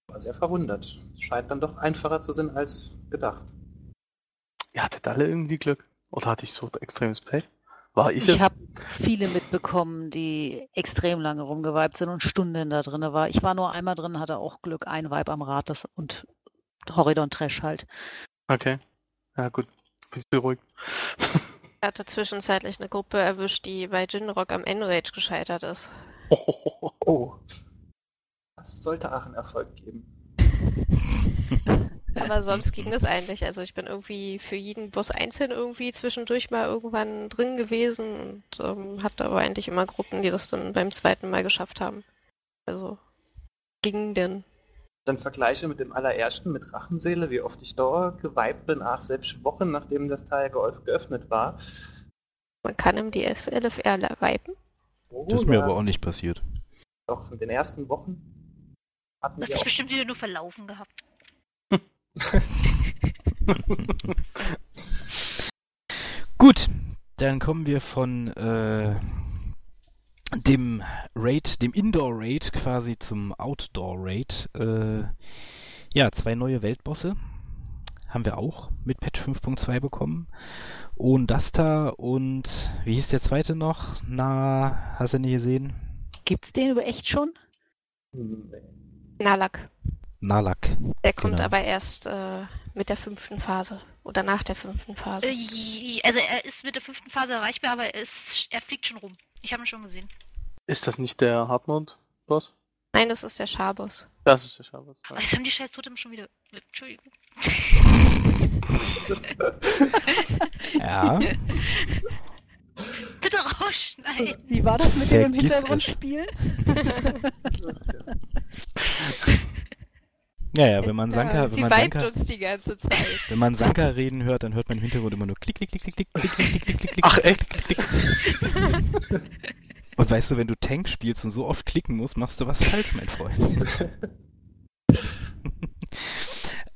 war sehr verwundert. Es scheint dann doch einfacher zu sein als gedacht.
Ihr hattet alle irgendwie Glück? Oder hatte ich so extremes Pech? War ich,
Ich habe viele mitbekommen, die extrem lange rumgeweibt sind und Stunden da drin war. Ich war nur einmal drin, hatte auch Glück, ein Vibe am Rad das, und Horidon Trash halt.
Okay. Ja, gut. Bin ich beruhigt.
Ich hatte zwischenzeitlich eine Gruppe erwischt, die bei Jinrock am Enrage gescheitert ist.
Oh. Das sollte Aachen Erfolg geben.
Aber sonst ging das eigentlich. Also ich bin irgendwie für jeden Boss einzeln irgendwie zwischendurch mal irgendwann drin gewesen und ähm, hatte aber eigentlich immer Gruppen, die das dann beim zweiten Mal geschafft haben. Also ging denn.
Dann vergleiche mit dem allerersten, mit Rachenseele, wie oft ich da geweibt bin, ach, selbst Wochen nachdem das Teil geöff- geöffnet war.
Man kann im DSLFR viben.
Oh,
Das ist mir aber auch nicht passiert.
Doch, in den ersten Wochen hatten
dich
auch
bestimmt wieder nur verlaufen gehabt.
Gut, dann kommen wir von äh, dem Raid, dem Indoor-Raid quasi zum Outdoor-Raid. Äh, ja, zwei neue Weltbosse haben wir auch mit Patch 5.2 bekommen. Und Dasta und wie hieß der zweite noch? Na, hast du nicht gesehen?
Gibt's den über echt schon?
Nalak.
Nalak.
Der kommt
Genau.
aber erst äh, mit der fünften Phase. Oder nach der fünften Phase.
Äh, Also er ist mit der fünften Phase erreichbar, aber er, ist, er fliegt schon rum. Ich habe ihn schon gesehen.
Ist das nicht der Hardmode-Boss?
Nein, das ist der Schabos.
Das ist der Schabbat.
Aber jetzt haben die scheiß Totem schon wieder. Entschuldigung.
Ja.
Bitte rausschneiden.
Wie war das mit dem im
Vergiss
Hintergrund
es.
spielen?
Ja, ja, wenn man Sanka,
ja,
wenn
sie
man
vibet
Sanka,
uns die ganze Zeit.
wenn man Sanka reden hört, dann hört man im Hintergrund immer nur klick, klick, klick, klick, klick, klick, klick, klick, klick, klick, klick.
Ach, echt?
klick, klick. Und weißt du, wenn du Tank spielst und so oft klicken musst, machst du was falsch, mein Freund.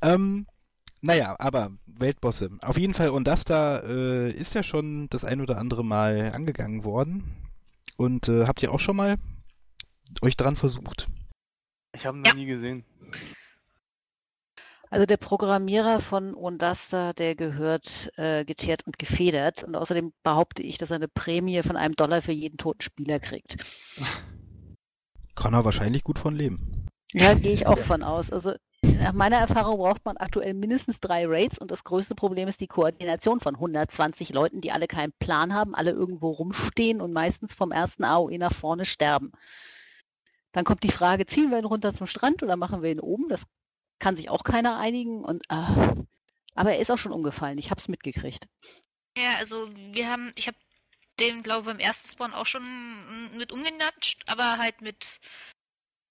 ähm, naja, aber Weltbosse. Auf jeden Fall, und das da äh, ist ja schon das ein oder andere Mal angegangen worden. Und äh, habt ihr auch schon mal euch dran versucht?
Ich habe ihn
Ja.
noch nie gesehen.
Also der Programmierer von Ondasta, der gehört äh, geteert und gefedert. Und außerdem behaupte ich, dass er eine Prämie von einem Dollar für jeden toten Spieler kriegt.
Kann er wahrscheinlich gut von leben.
Ja, gehe ich auch von aus. Also nach meiner Erfahrung braucht man aktuell mindestens drei Raids und das größte Problem ist die Koordination von 120 Leuten, die alle keinen Plan haben, alle irgendwo rumstehen und meistens vom ersten AOE nach vorne sterben. Dann kommt die Frage, ziehen wir ihn runter zum Strand oder machen wir ihn oben? Das kann sich auch keiner einigen. Und, ah, aber er ist auch schon umgefallen. Ich habe es mitgekriegt.
Ja, also wir haben, ich habe den, glaube ich, beim ersten Spawn auch schon mit umgenatscht, aber halt mit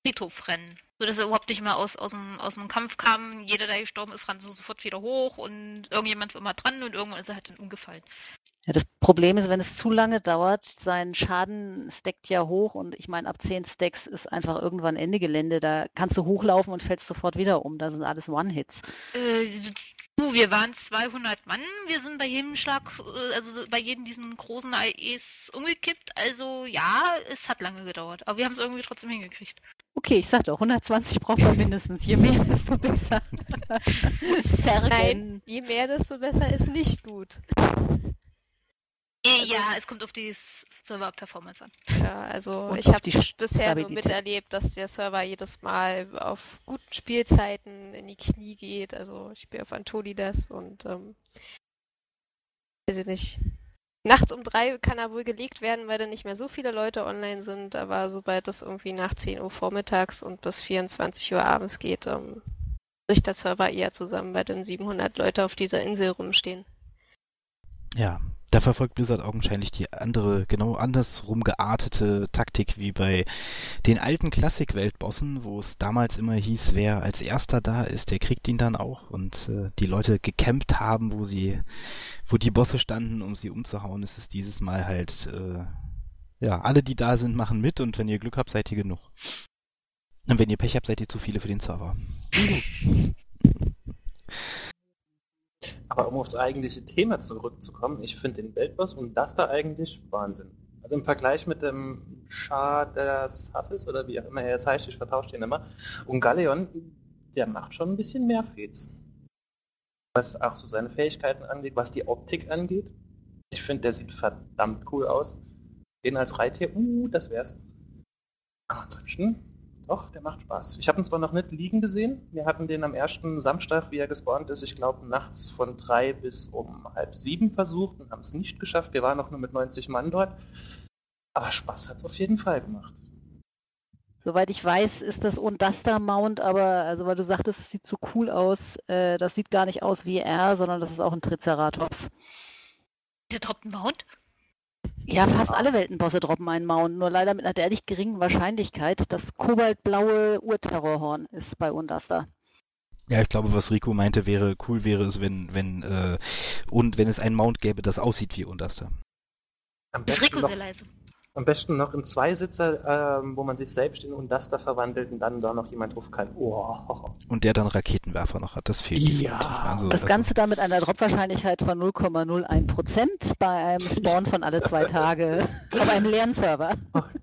Friedhofrennen. So dass er überhaupt nicht mehr aus, aus, dem, aus dem Kampf kam. Jeder, der gestorben ist, rannte sofort wieder hoch und irgendjemand war immer dran und irgendwann ist er halt dann umgefallen.
Ja, das Problem ist, wenn es zu lange dauert, sein Schaden stackt ja hoch und ich meine, ab 10 Stacks ist einfach irgendwann Ende Gelände. Da kannst du hochlaufen und fällst sofort wieder um. Das sind alles One-Hits.
Äh, du, wir waren 200 Mann. Wir sind bei jedem Schlag, äh, also so bei jedem diesen großen AEs umgekippt. Also ja, es hat lange gedauert. Aber wir haben es irgendwie trotzdem hingekriegt.
Okay, ich sag doch, 120 braucht man mindestens. Je mehr, desto besser.
Nein, je mehr, desto besser ist nicht gut.
Äh, ja, es kommt auf die Server-Performance an.
Ja, also
Und
ich habe
die
bisher nur miterlebt, dass der Server jedes Mal auf guten Spielzeiten in die Knie geht. Also ich spiele auf Antonidas und ähm, weiß ich nicht. nachts um drei kann er wohl gelegt werden, weil dann nicht mehr so viele Leute online sind, aber sobald das irgendwie nach 10 Uhr vormittags und bis 24 Uhr abends geht, ähm, bricht der Server eher zusammen, weil dann 700 Leute auf dieser Insel rumstehen.
Ja, da verfolgt Blizzard augenscheinlich die andere, genau andersrum geartete Taktik wie bei den alten Klassik-Weltbossen, wo es damals immer hieß, wer als erster da ist, der kriegt ihn dann auch und äh, die Leute gecampt haben, wo sie, wo die Bosse standen, um sie umzuhauen, ist es dieses Mal halt, äh, ja, alle, die da sind, machen mit und wenn ihr Glück habt, seid ihr genug. Und wenn ihr Pech habt, seid ihr zu viele für den Server.
Aber um aufs eigentliche Thema zurückzukommen, ich finde den Weltboss und das da eigentlich Wahnsinn. Also im Vergleich mit dem Schar des Hasses oder wie auch immer er jetzt heißt, ich vertausche den immer, und Galeon, der macht schon ein bisschen mehr Fets. Was auch so seine Fähigkeiten angeht, was die Optik angeht. Ich finde, der sieht verdammt cool aus. Den als Reittier, uh, das wär's. Aber ansonsten, doch, der macht Spaß. Ich habe ihn zwar noch nicht liegen gesehen. Wir hatten den am ersten Samstag, wie er gespawnt ist, ich glaube nachts von drei bis um halb sieben versucht und haben es nicht geschafft. Wir waren noch nur mit 90 Mann dort. Aber Spaß hat es auf jeden Fall gemacht.
Soweit ich weiß, ist das Unduster Mount, aber also weil du sagtest, es sieht so cool aus, äh, das sieht gar nicht aus wie er, sondern das ist auch ein Triceratops.
Der droppt einen Mount?
Ja, fast alle Weltenbosse droppen einen Mount, nur leider mit einer derartig geringen Wahrscheinlichkeit. Das kobaltblaue Urterrorhorn ist bei Unduster.
Ja, ich glaube, was Rico meinte, wäre cool wäre es, wenn, wenn, äh, und wenn es einen Mount gäbe, das aussieht wie Unduster.
Am
Ist Rico
noch,
sehr leise.
Am besten noch in Zweisitzer, ähm, wo man sich selbst in Unduster verwandelt und dann da noch jemand drauf kann. Oh.
Und der dann Raketenwerfer noch hat, das fehlt.
Ja.
Also,
Das
also-
Ganze dann mit einer Dropwahrscheinlichkeit von 0,01 Prozent bei einem Spawn von alle zwei Tage auf einem leeren Server.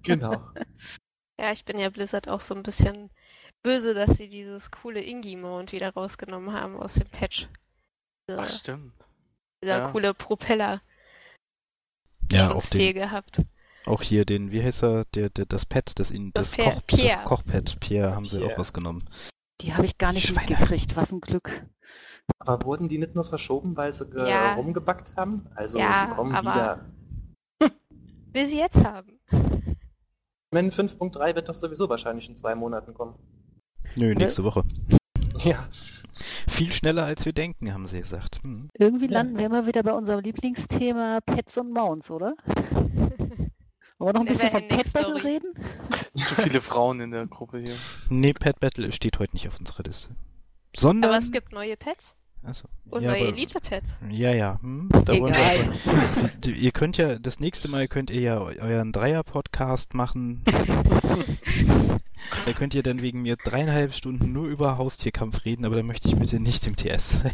Genau.
Ja, ich bin ja Blizzard auch so ein bisschen böse, dass sie dieses coole Ingi-Mount wieder rausgenommen haben aus dem Patch. Diese,
Ach, stimmt.
dieser
ja.
coole Propeller.
ja,
Stil
den,
gehabt.
Auch hier den, wie heißt er, der, der, das Pad, das, ihn,
Das
das,
Pierre-
Koch,
Pierre.
das Kochpad, Pierre, haben sie
Pierre.
auch rausgenommen.
Die habe ich gar nicht
Schweine.
mitgekriegt. Was ein Glück.
Aber wurden die nicht nur verschoben, weil sie
Ja.
rumgebackt haben? Also
Ja,
sie kommen
aber-
wieder.
Will sie jetzt haben.
Men 5.3 wird doch sowieso wahrscheinlich in zwei Monaten kommen.
Nö, nächste Woche.
Ja.
Viel schneller als wir denken, haben sie gesagt. Hm.
Irgendwie
Ja.
landen wir immer wieder bei unserem Lieblingsthema Pets und Mounts, oder? Wollen wir noch ein bisschen von Pet Battle
Story.
reden?
Zu viele Frauen in der Gruppe hier.
Nee, Pad Battle steht heute nicht auf unserer Liste. Sondern.
Aber es gibt neue Pets
Achso.
und
ja,
neue Elite-Pets.
Ja, ja. Hm, ihr könnt ja, das nächste Mal könnt ihr ja eu- euren Dreier-Podcast machen. da könnt ihr dann wegen mir dreieinhalb Stunden nur über Haustierkampf reden, aber da möchte ich bitte nicht im TS sein.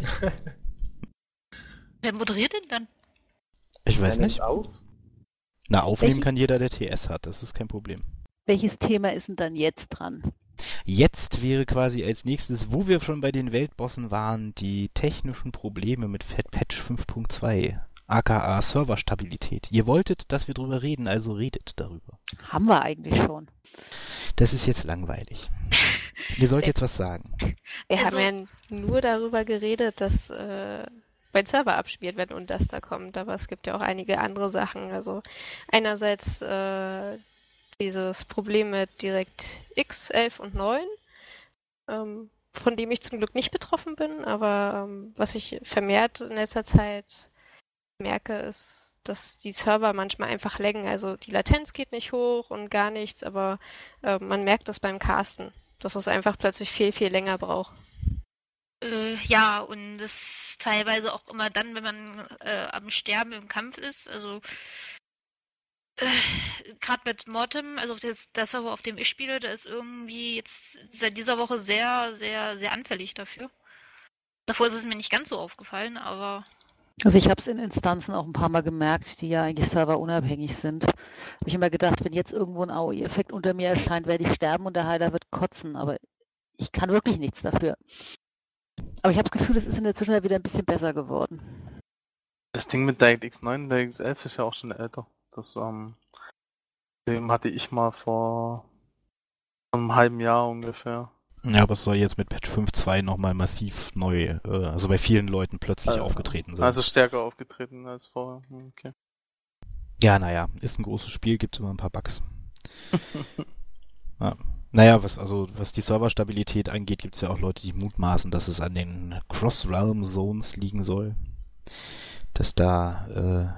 Wer moderiert den dann?
Ich weiß
Wer
nicht.
auf?
Na, aufnehmen
Welche-
kann jeder, der TS hat, das ist kein Problem.
Welches Thema ist denn dann jetzt dran?
Jetzt wäre quasi als nächstes, wo wir schon bei den Weltbossen waren, die technischen Probleme mit Fat Patch 5.2, aka Serverstabilität. Ihr wolltet, dass wir drüber reden, also redet darüber.
Haben wir eigentlich schon.
Das ist jetzt langweilig. Ihr sollt jetzt was sagen.
Wir
Also-
haben ja nur darüber geredet, dass äh, mein Server abspielt, wenn Unduster kommt, aber es gibt ja auch einige andere Sachen. Also einerseits äh, dieses Problem mit DirectX 11 und 9, ähm, von dem ich zum Glück nicht betroffen bin, aber ähm, was ich vermehrt in letzter Zeit merke, ist, dass die Server manchmal einfach laggen. Also die Latenz geht nicht hoch und gar nichts, aber äh, man merkt das beim Casten, dass es einfach plötzlich viel, viel länger braucht.
Äh, ja, und das teilweise auch immer dann, wenn man äh, am Sterben im Kampf ist. Also äh, gerade mit Mortem, also das, der Server, auf dem ich spiele, der ist irgendwie jetzt seit dieser Woche sehr, sehr, sehr anfällig dafür. Davor ist es mir nicht ganz so aufgefallen, aber
Also ich habe es in Instanzen auch ein paar Mal gemerkt, die ja eigentlich serverunabhängig sind. Habe ich immer gedacht, wenn jetzt irgendwo ein AOE-Effekt unter mir erscheint, werde ich sterben und der Heiler wird kotzen. Aber ich kann wirklich nichts dafür. Aber ich habe das Gefühl, es ist in der Zwischenzeit wieder ein bisschen besser geworden.
Das Ding mit DirectX 9 und DirectX 11 ist ja auch schon älter. Das ähm, Problem hatte ich mal vor einem halben Jahr ungefähr.
Ja, aber es soll jetzt mit Patch 5.2 nochmal massiv neu, äh, also bei vielen Leuten plötzlich
Äh,
aufgetreten sein.
Also stärker aufgetreten als vorher. Hm, Okay.
Ja, naja, ist ein großes Spiel, gibt immer ein paar Bugs. ja. Naja, was, also, was die Serverstabilität angeht, gibt es ja auch Leute, die mutmaßen, dass es an den Cross-Realm-Zones liegen soll. Dass da,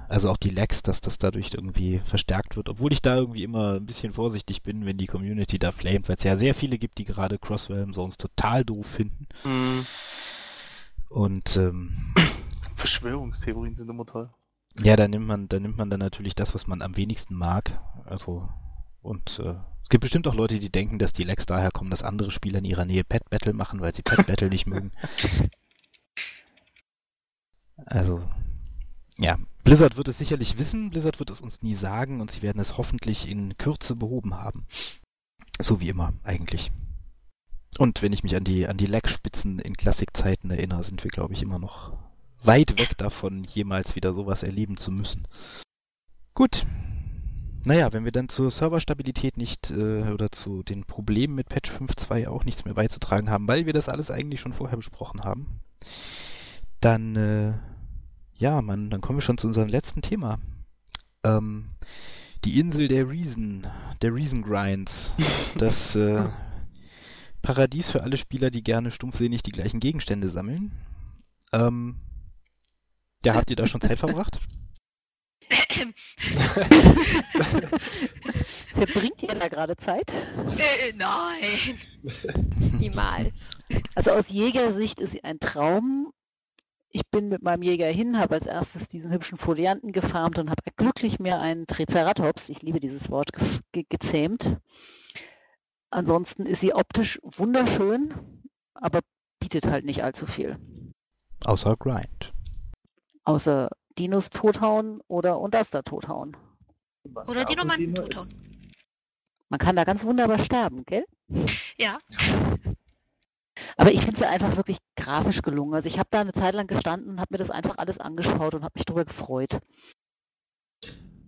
äh, also auch die Lags, dass das dadurch irgendwie verstärkt wird, obwohl ich da irgendwie immer ein bisschen vorsichtig bin, wenn die Community da flamet, weil es ja sehr viele gibt, die gerade Cross-Realm-Zones total doof finden.
Mhm.
Und ähm,
Verschwörungstheorien sind immer toll.
Ja, da nimmt man, da nimmt man dann natürlich das, was man am wenigsten mag. Also und äh, es gibt bestimmt auch Leute, die denken, dass die Lags daher kommen, dass andere Spieler in ihrer Nähe Pet Battle machen, weil sie Pet Battle nicht mögen. Also ja, Blizzard wird es sicherlich wissen, Blizzard wird es uns nie sagen und sie werden es hoffentlich in Kürze behoben haben. So wie immer eigentlich. Und wenn ich mich an die an die Lag-Spitzen in Klassikzeiten erinnere, sind wir glaube ich immer noch weit weg davon, jemals wieder sowas erleben zu müssen. Gut. Naja, wenn wir dann zur Serverstabilität nicht äh, oder zu den Problemen mit Patch 5.2 auch nichts mehr beizutragen haben, weil wir das alles eigentlich schon vorher besprochen haben, dann äh, ja, man, dann kommen wir schon zu unserem letzten Thema. Ähm, die Insel der Reason, der Reason Grinds, das äh, Paradies für alle Spieler, die gerne stumpfsinnig die gleichen Gegenstände sammeln. Ähm, ja, habt ihr da schon Zeit verbracht?
Verbringt ihr da gerade Zeit?
Äh, nein.
Niemals.
Also aus Jägersicht ist sie ein Traum. Ich bin mit meinem Jäger hin, habe als erstes diesen hübschen Folianten gefarmt und habe glücklich mir einen Triceratops, ich liebe dieses Wort, ge ge gezähmt. Ansonsten ist sie optisch wunderschön, aber bietet halt nicht allzu viel.
Außer Grind.
Außer Dinos tothauen oder Unterster tothauen.
Was
Oder
ja
die
auch ein
Normannen
Dino
tothauen.
Man kann da ganz wunderbar sterben, gell?
Ja.
Aber ich finde sie einfach wirklich grafisch gelungen. Also ich habe da eine Zeit lang gestanden und habe mir das einfach alles angeschaut und habe mich darüber gefreut.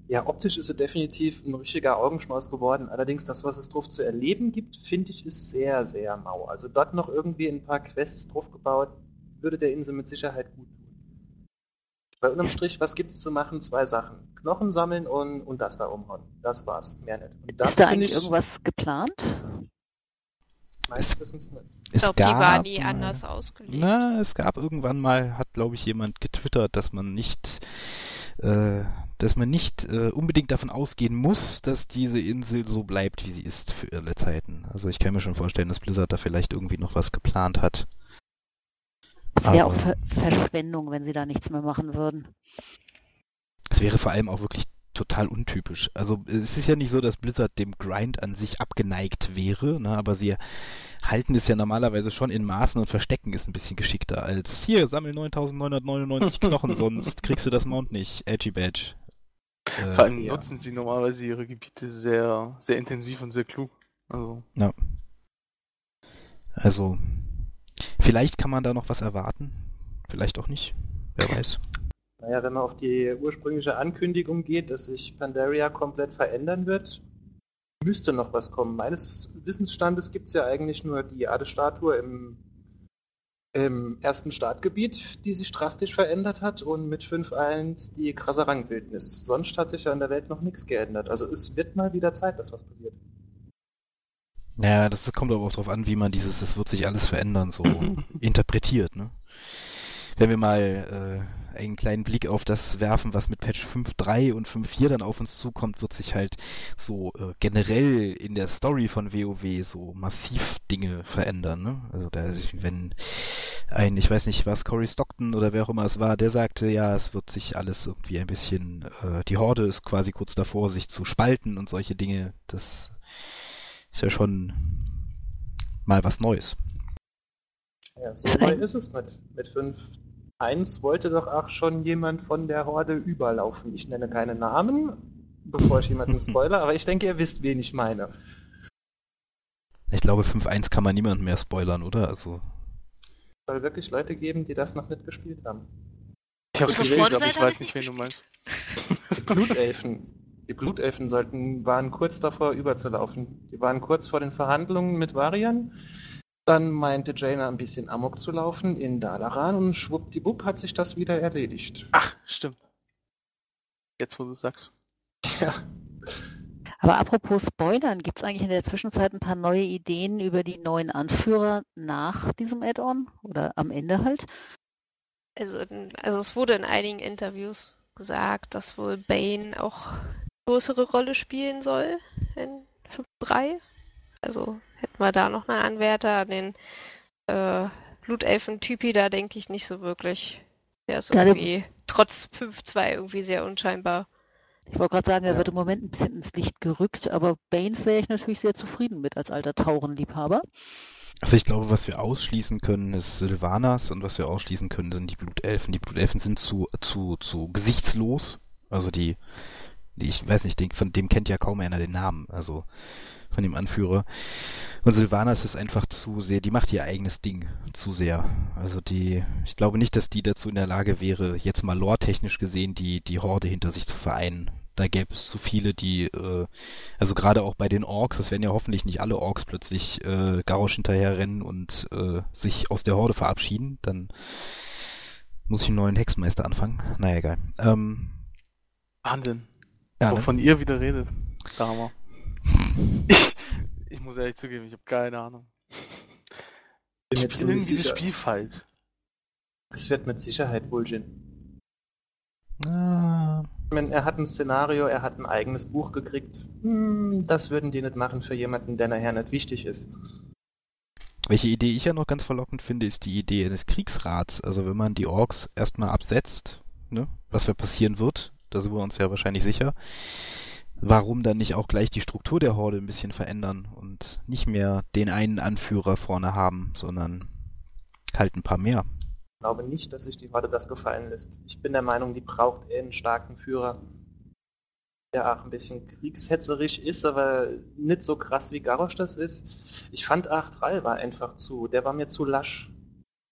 Ja, optisch ist sie definitiv ein richtiger Augenschmaus geworden. Allerdings das, was es drauf zu erleben gibt, finde ich, ist sehr, sehr mau. Also dort noch irgendwie ein paar Quests drauf gebaut, würde der Insel mit Sicherheit gut. Bei unterm Strich, was gibt's zu machen? Zwei Sachen. Knochen sammeln und, und das da umhauen. Das war's. Mehr nicht. Und das
ist da eigentlich
ich
irgendwas geplant?
meines Wissens nicht.
Ich
Es
glaube, die war
gab
nie
mal-
anders ausgelegt.
Na, es gab irgendwann mal, hat glaube ich jemand getwittert, dass man nicht, äh, dass man nicht äh, unbedingt davon ausgehen muss, dass diese Insel so bleibt, wie sie ist für alle Zeiten. Also ich kann mir schon vorstellen, dass Blizzard da vielleicht irgendwie noch was geplant hat.
Es wäre auch Ver Verschwendung, wenn sie da nichts mehr machen würden.
Es wäre vor allem auch wirklich total untypisch. Also es ist ja nicht so, dass Blizzard dem Grind an sich abgeneigt wäre, ne, aber sie halten es ja normalerweise schon in Maßen und verstecken es ein bisschen geschickter als hier, sammel 9999 Knochen, sonst kriegst du das Mount nicht. Edgy Badge. Äh,
Vor allem
ja.
nutzen sie normalerweise ihre Gebiete sehr, sehr intensiv und sehr klug. Also,
Ja. Also, vielleicht kann man da noch was erwarten. Vielleicht auch nicht. Wer weiß.
Naja, wenn man auf die ursprüngliche Ankündigung geht, dass sich Pandaria komplett verändern wird, müsste noch was kommen. Meines Wissensstandes gibt es ja eigentlich nur die Ade-Statue im, im ersten Startgebiet, die sich drastisch verändert hat und mit 5.1 die krasse Rangwildnis. Sonst hat sich ja in der Welt noch nichts geändert. Also es wird mal wieder Zeit, dass was passiert.
Naja, das kommt aber auch darauf an, wie man dieses, es wird sich alles verändern, so interpretiert, ne? Wenn wir mal äh, einen kleinen Blick auf das werfen, was mit Patch 5.3 und 5.4 dann auf uns zukommt, wird sich halt so äh, generell in der Story von WoW so massiv Dinge verändern, ne? Also da, wenn ein, ich weiß nicht was, Cory Stockton oder wer auch immer es war, der sagte, ja, es wird sich alles irgendwie ein bisschen, äh, die Horde ist quasi kurz davor, sich zu spalten und solche Dinge, das ist ja schon mal was Neues.
Ja, so
Ist
neu ist es nicht. Mit 5.1 wollte doch auch schon jemand von der Horde überlaufen. Ich nenne keine Namen, bevor ich jemanden spoiler, aber ich denke, ihr wisst, wen ich meine.
Ich glaube, 5.1 kann man niemanden mehr spoilern, oder? Also,
Es soll wirklich Leute geben, die das noch nicht gespielt haben.
ich hab's gespielt, aber ich weiß
ich
nicht, wen du meinst.
Blutelfen. Die Blutelfen sollten, waren kurz davor überzulaufen. Die waren kurz vor den Verhandlungen mit Varian. Dann meinte Jaina ein bisschen Amok zu laufen in Dalaran und schwuppdiwupp hat sich das wieder erledigt.
Ach, stimmt. Jetzt, wo du es sagst.
Ja.
Aber apropos Spoilern, gibt es eigentlich in der Zwischenzeit ein paar neue Ideen über die neuen Anführer nach diesem Add-on oder am Ende halt?
Also, also es wurde in einigen Interviews gesagt, dass wohl Bane auch größere Rolle spielen soll in 5.3. Also hätten wir da noch einen Anwärter, den äh, Blutelfen-Typi, da denke ich nicht so wirklich. Der ist
Ja, der-
irgendwie trotz 5.2 irgendwie sehr unscheinbar.
Ich wollte gerade sagen, er
Ja.
wird im Moment ein bisschen ins Licht gerückt, aber Bane wäre ich natürlich sehr zufrieden mit als alter Taurenliebhaber.
Also ich glaube, was wir ausschließen können, ist Sylvanas und was wir ausschließen können, sind die Blutelfen. Die Blutelfen sind zu, zu, zu gesichtslos. Also die, ich weiß nicht, den, von dem kennt ja kaum einer den Namen, also von dem Anführer. Und Sylvanas ist einfach zu sehr, die macht ihr eigenes Ding zu sehr. Also die, ich glaube nicht, dass die dazu in der Lage wäre, jetzt mal lore-technisch gesehen, die, die Horde hinter sich zu vereinen. Da gäbe es zu viele, die, äh, also gerade auch bei den Orks, das werden ja hoffentlich nicht alle Orks plötzlich äh, Garrosh hinterherrennen und äh, sich aus der Horde verabschieden, dann muss ich einen neuen Hexenmeister anfangen. Naja, egal. Ähm,
Wahnsinn.
Ja, ne?
Wovon ihr wieder redet. Da haben wir. Ich, ich muss ehrlich zugeben, ich habe keine Ahnung.
Bin
Ich bin irgendwie das
sicher.
Spiel falsch.
Das wird mit Sicherheit Bullshit.
Ah,
Ich meine, er hat ein Szenario, er hat ein eigenes Buch gekriegt. Hm, das würden die nicht machen für jemanden, der nachher nicht wichtig ist.
Welche Idee ich ja noch ganz verlockend finde, ist die Idee eines Kriegsrats. Also wenn man die Orks erstmal absetzt, ne, was passieren wird, da sind wir uns ja wahrscheinlich sicher, warum dann nicht auch gleich die Struktur der Horde ein bisschen verändern und nicht mehr den einen Anführer vorne haben, sondern halt ein paar mehr.
Ich glaube nicht, dass sich die Horde das gefallen lässt. Ich bin der Meinung, die braucht einen starken Führer, der auch ein bisschen kriegshetzerisch ist, aber nicht so krass wie Garrosh das ist. Ich fand Achtral war einfach zu, der war mir zu lasch.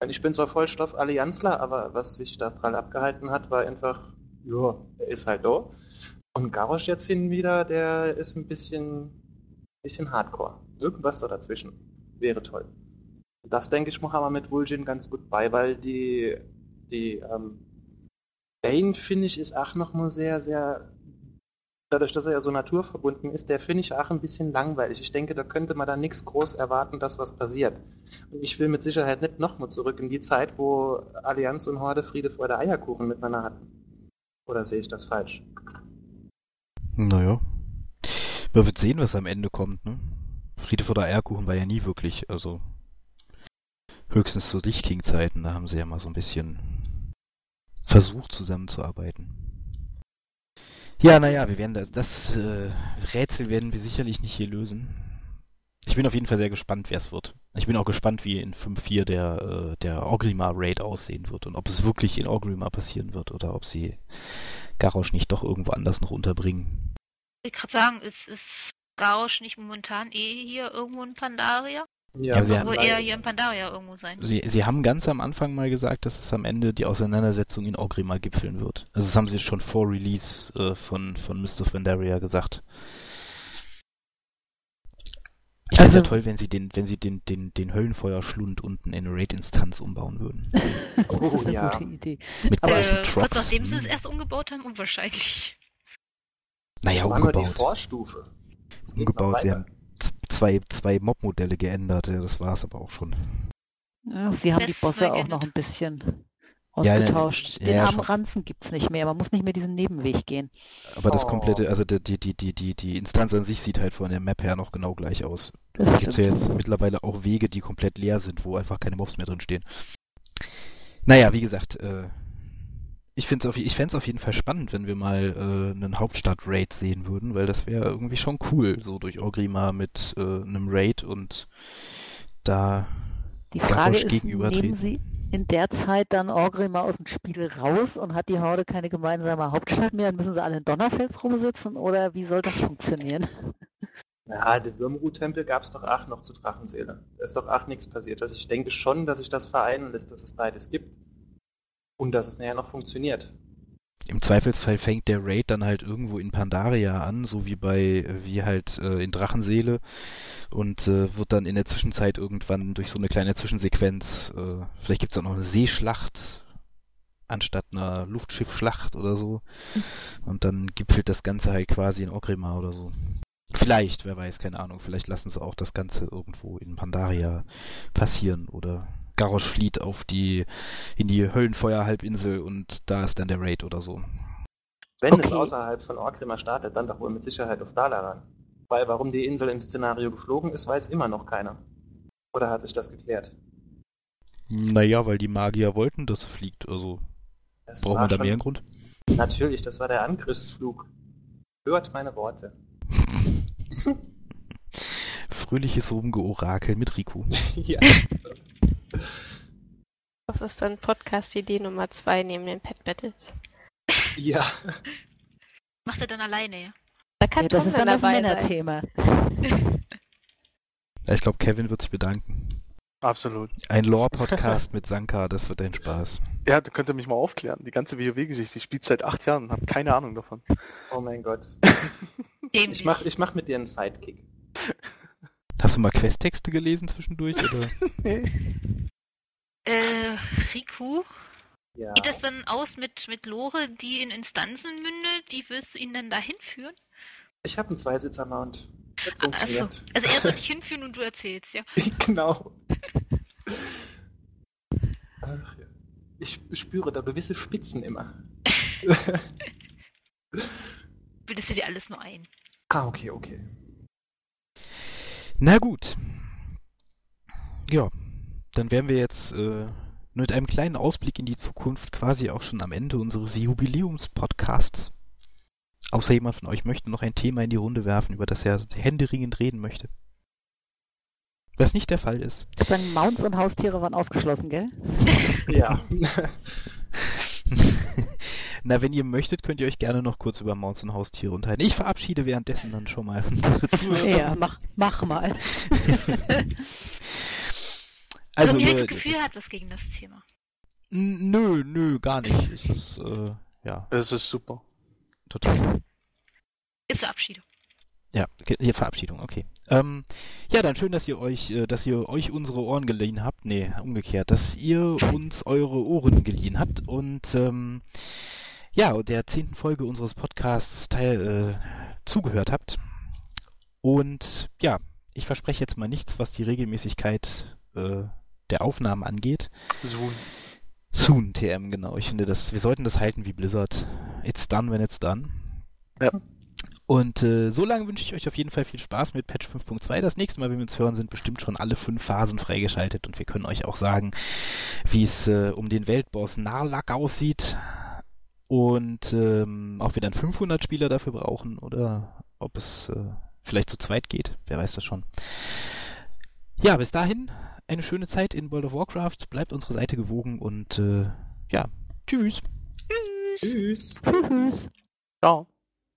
Ich bin zwar Vollstoff-Allianzler, aber was sich da Thrall abgehalten hat, war einfach, ja, er ist halt da. Und Garrosh jetzt hin wieder, der ist ein bisschen, bisschen hardcore. Irgendwas da dazwischen. Wäre toll. Das denke ich, machen wir mit Vulgin ganz gut bei, weil die, die ähm, Bane, finde ich, ist auch noch mal sehr, sehr, dadurch, dass er ja so naturverbunden ist, der finde ich auch ein bisschen langweilig. Ich denke, da könnte man da nichts groß erwarten, dass was passiert. Und ich will mit Sicherheit nicht noch mal zurück in die Zeit, wo Allianz und Horde Friede vor der Eierkuchen miteinander hatten. Oder sehe ich das falsch?
Naja. Man wird sehen, was am Ende kommt, ne? Friede vor der Eierkuchen war ja nie wirklich, also höchstens zu Lich King Zeiten, da haben sie ja mal so ein bisschen versucht zusammenzuarbeiten. Ja, naja, wir werden das, das äh, Rätsel werden wir sicherlich nicht hier lösen. Ich bin auf jeden Fall sehr gespannt, wer es wird. Ich bin auch gespannt, wie in 5.4 der, äh, der Orgrimmar-Raid aussehen wird und ob es wirklich in Orgrimmar passieren wird oder ob sie Garrosh nicht doch irgendwo anders noch unterbringen.
Ich wollte gerade sagen, ist, ist Garrosh nicht momentan eh hier irgendwo in Pandaria?
Ja, sie
Wo
haben-
er hier in Pandaria irgendwo sein?
Sie, sie haben ganz am Anfang mal gesagt, dass es am Ende die Auseinandersetzung in Orgrimmar gipfeln wird. Also das haben sie schon vor Release äh, von, von Mist of Pandaria gesagt. Ich fände es
Also-
ja toll, wenn sie den, wenn sie den, den, den Höllenfeuerschlund unten in eine Raid-Instanz umbauen würden.
das
Oh,
ist eine
ja.
gute Idee.
Mit
Aber-
gleichen
Äh, kurz
Trots.
nachdem sie es
Hm.
erst umgebaut haben, unwahrscheinlich.
Naja,
das war nur die
umgebaut.
Vorstufe. Es noch
Umgebaut, sie haben zwei, zwei Mob-Modelle geändert, ja, das war's aber auch schon.
Ja, sie haben die
Besten
Bosse auch noch ein bisschen ausgetauscht.
ja,
Den
ja,
armen. Ranzen gibt es nicht mehr. Man muss nicht mehr diesen Nebenweg gehen.
Aber das
Oh.
komplette, also die, die, die, die, die, Instanz an sich sieht halt von der Map her noch genau gleich aus.
Das
Es gibt ja jetzt mittlerweile auch Wege, die komplett leer sind, wo einfach keine Mobs mehr drin stehen. Naja, wie gesagt, äh, ich finde es auf, ich fänd's auf jeden Fall spannend, wenn wir mal äh, einen Hauptstadt-Raid sehen würden, weil das wäre irgendwie schon cool, so durch Orgrimmar mit äh, einem Raid und da
Die Frage ist, nehmen Sie in der Zeit dann Orgrimmar aus dem Spiel raus und hat die Horde keine gemeinsame Hauptstadt mehr und müssen sie alle in Donnerfels rumsitzen oder wie soll das funktionieren?
Ja, der Würmruh-Tempel gab es doch auch noch zu Drachenseele. Da ist doch auch nichts passiert. Also ich denke schon, dass sich das vereinen lässt, dass es beides gibt. Und dass es nachher noch funktioniert.
Im Zweifelsfall fängt der Raid dann halt irgendwo in Pandaria an, so wie bei, wie halt äh, in Drachenseele und äh, wird dann in der Zwischenzeit irgendwann durch so eine kleine Zwischensequenz, äh, vielleicht gibt's auch noch eine Seeschlacht anstatt einer Luftschiffschlacht oder so. Und dann gipfelt das Ganze halt quasi in Orgrimmar oder so. Vielleicht, wer weiß, keine Ahnung. Vielleicht lassen sie auch das Ganze irgendwo in Pandaria passieren oder Garrosh flieht auf die in die Höllenfeuer-Halbinsel und da ist dann der Raid oder so.
Wenn es
Okay.
außerhalb von Orgrimmar startet, dann doch wohl mit Sicherheit auf Dalaran. Weil warum die Insel im Szenario geflogen ist, weiß immer noch keiner. Oder hat sich das geklärt?
Naja, weil die Magier wollten, dass sie fliegt. Also
Das
brauchen
war
wir da mehr einen Grund?
Natürlich, das war der Angriffsflug. Hört meine Worte.
Fröhliches Rumgeorakel mit Riku.
ja.
Das ist dann Podcast-Idee Nummer zwei neben den Pet Battles.
ja.
Macht er dann alleine, ja?
Da kann
Ja, das
Tom
ist
dann
das. Männerthema.
Ich glaube, Kevin wird sich bedanken.
Absolut.
Ein Lore-Podcast mit Sanka, das wird ein Spaß.
Ja, da könnt ihr mich mal aufklären. Die ganze WoW-Geschichte. Ich spiele seit acht Jahren und habe keine Ahnung davon.
Oh mein Gott. Ich mach, ich mach mit dir einen Sidekick.
Hast du mal Questtexte gelesen zwischendurch? Oder?
Äh, Riku,
Ja.
geht es dann aus mit, mit Lore, die in Instanzen mündet? Wie willst du ihn denn da hinführen?
Ich habe einen Zweisitzer-Mount. Das
Achso, also er soll dich hinführen und du erzählst, ja.
genau. Ach, ja. Ich spüre da gewisse Spitzen immer.
Bildest du dir alles nur ein?
ah, okay, okay.
Na gut. Ja, dann wären wir jetzt äh, mit einem kleinen Ausblick in die Zukunft quasi auch schon am Ende unseres Jubiläums-Podcasts. Außer jemand von euch möchte noch ein Thema in die Runde werfen, über das er händeringend reden möchte. Was nicht der Fall ist.
Ich würde sagen, Mounts und Haustiere waren ausgeschlossen, gell?
Ja.
Na, wenn ihr möchtet, könnt ihr euch gerne noch kurz über Mounts und Haustiere unterhalten. Ich verabschiede währenddessen dann schon mal.
Ja, mach, mach mal.
Also,
Tommy
ihr,
das Gefühl hat was gegen das Thema.
Nö, nö, gar nicht. Es ist, äh, ja,
Es ist super.
total.
Ist Verabschiedung.
Ja, hier Verabschiedung, okay. Ähm, ja, dann schön, dass ihr euch, äh, dass ihr euch unsere Ohren geliehen habt. Nee, umgekehrt, dass ihr uns eure Ohren geliehen habt und ähm, ja, der zehnten Folge unseres Podcasts teil, äh, zugehört habt. Und ja, ich verspreche jetzt mal nichts, was die Regelmäßigkeit äh, der Aufnahmen angeht.
Soon.
Soon, TM, genau. Ich finde, das, wir sollten das halten wie Blizzard. It's done when it's done.
Ja.
Und äh, so lange wünsche ich euch auf jeden Fall viel Spaß mit Patch 5.2. Das nächste Mal, wenn wir uns hören, sind bestimmt schon alle fünf Phasen freigeschaltet und wir können euch auch sagen, wie es äh, um den Weltboss Narlak aussieht und ähm, ob wir dann 500 Spieler dafür brauchen oder ob es äh, vielleicht zu zweit geht. Wer weiß das schon. Ja, bis dahin eine schöne Zeit in World of Warcraft. Bleibt unsere Seite gewogen und äh, ja, tschüss.
Tschüss.
Tschüss.
Tschüss.
Ciao.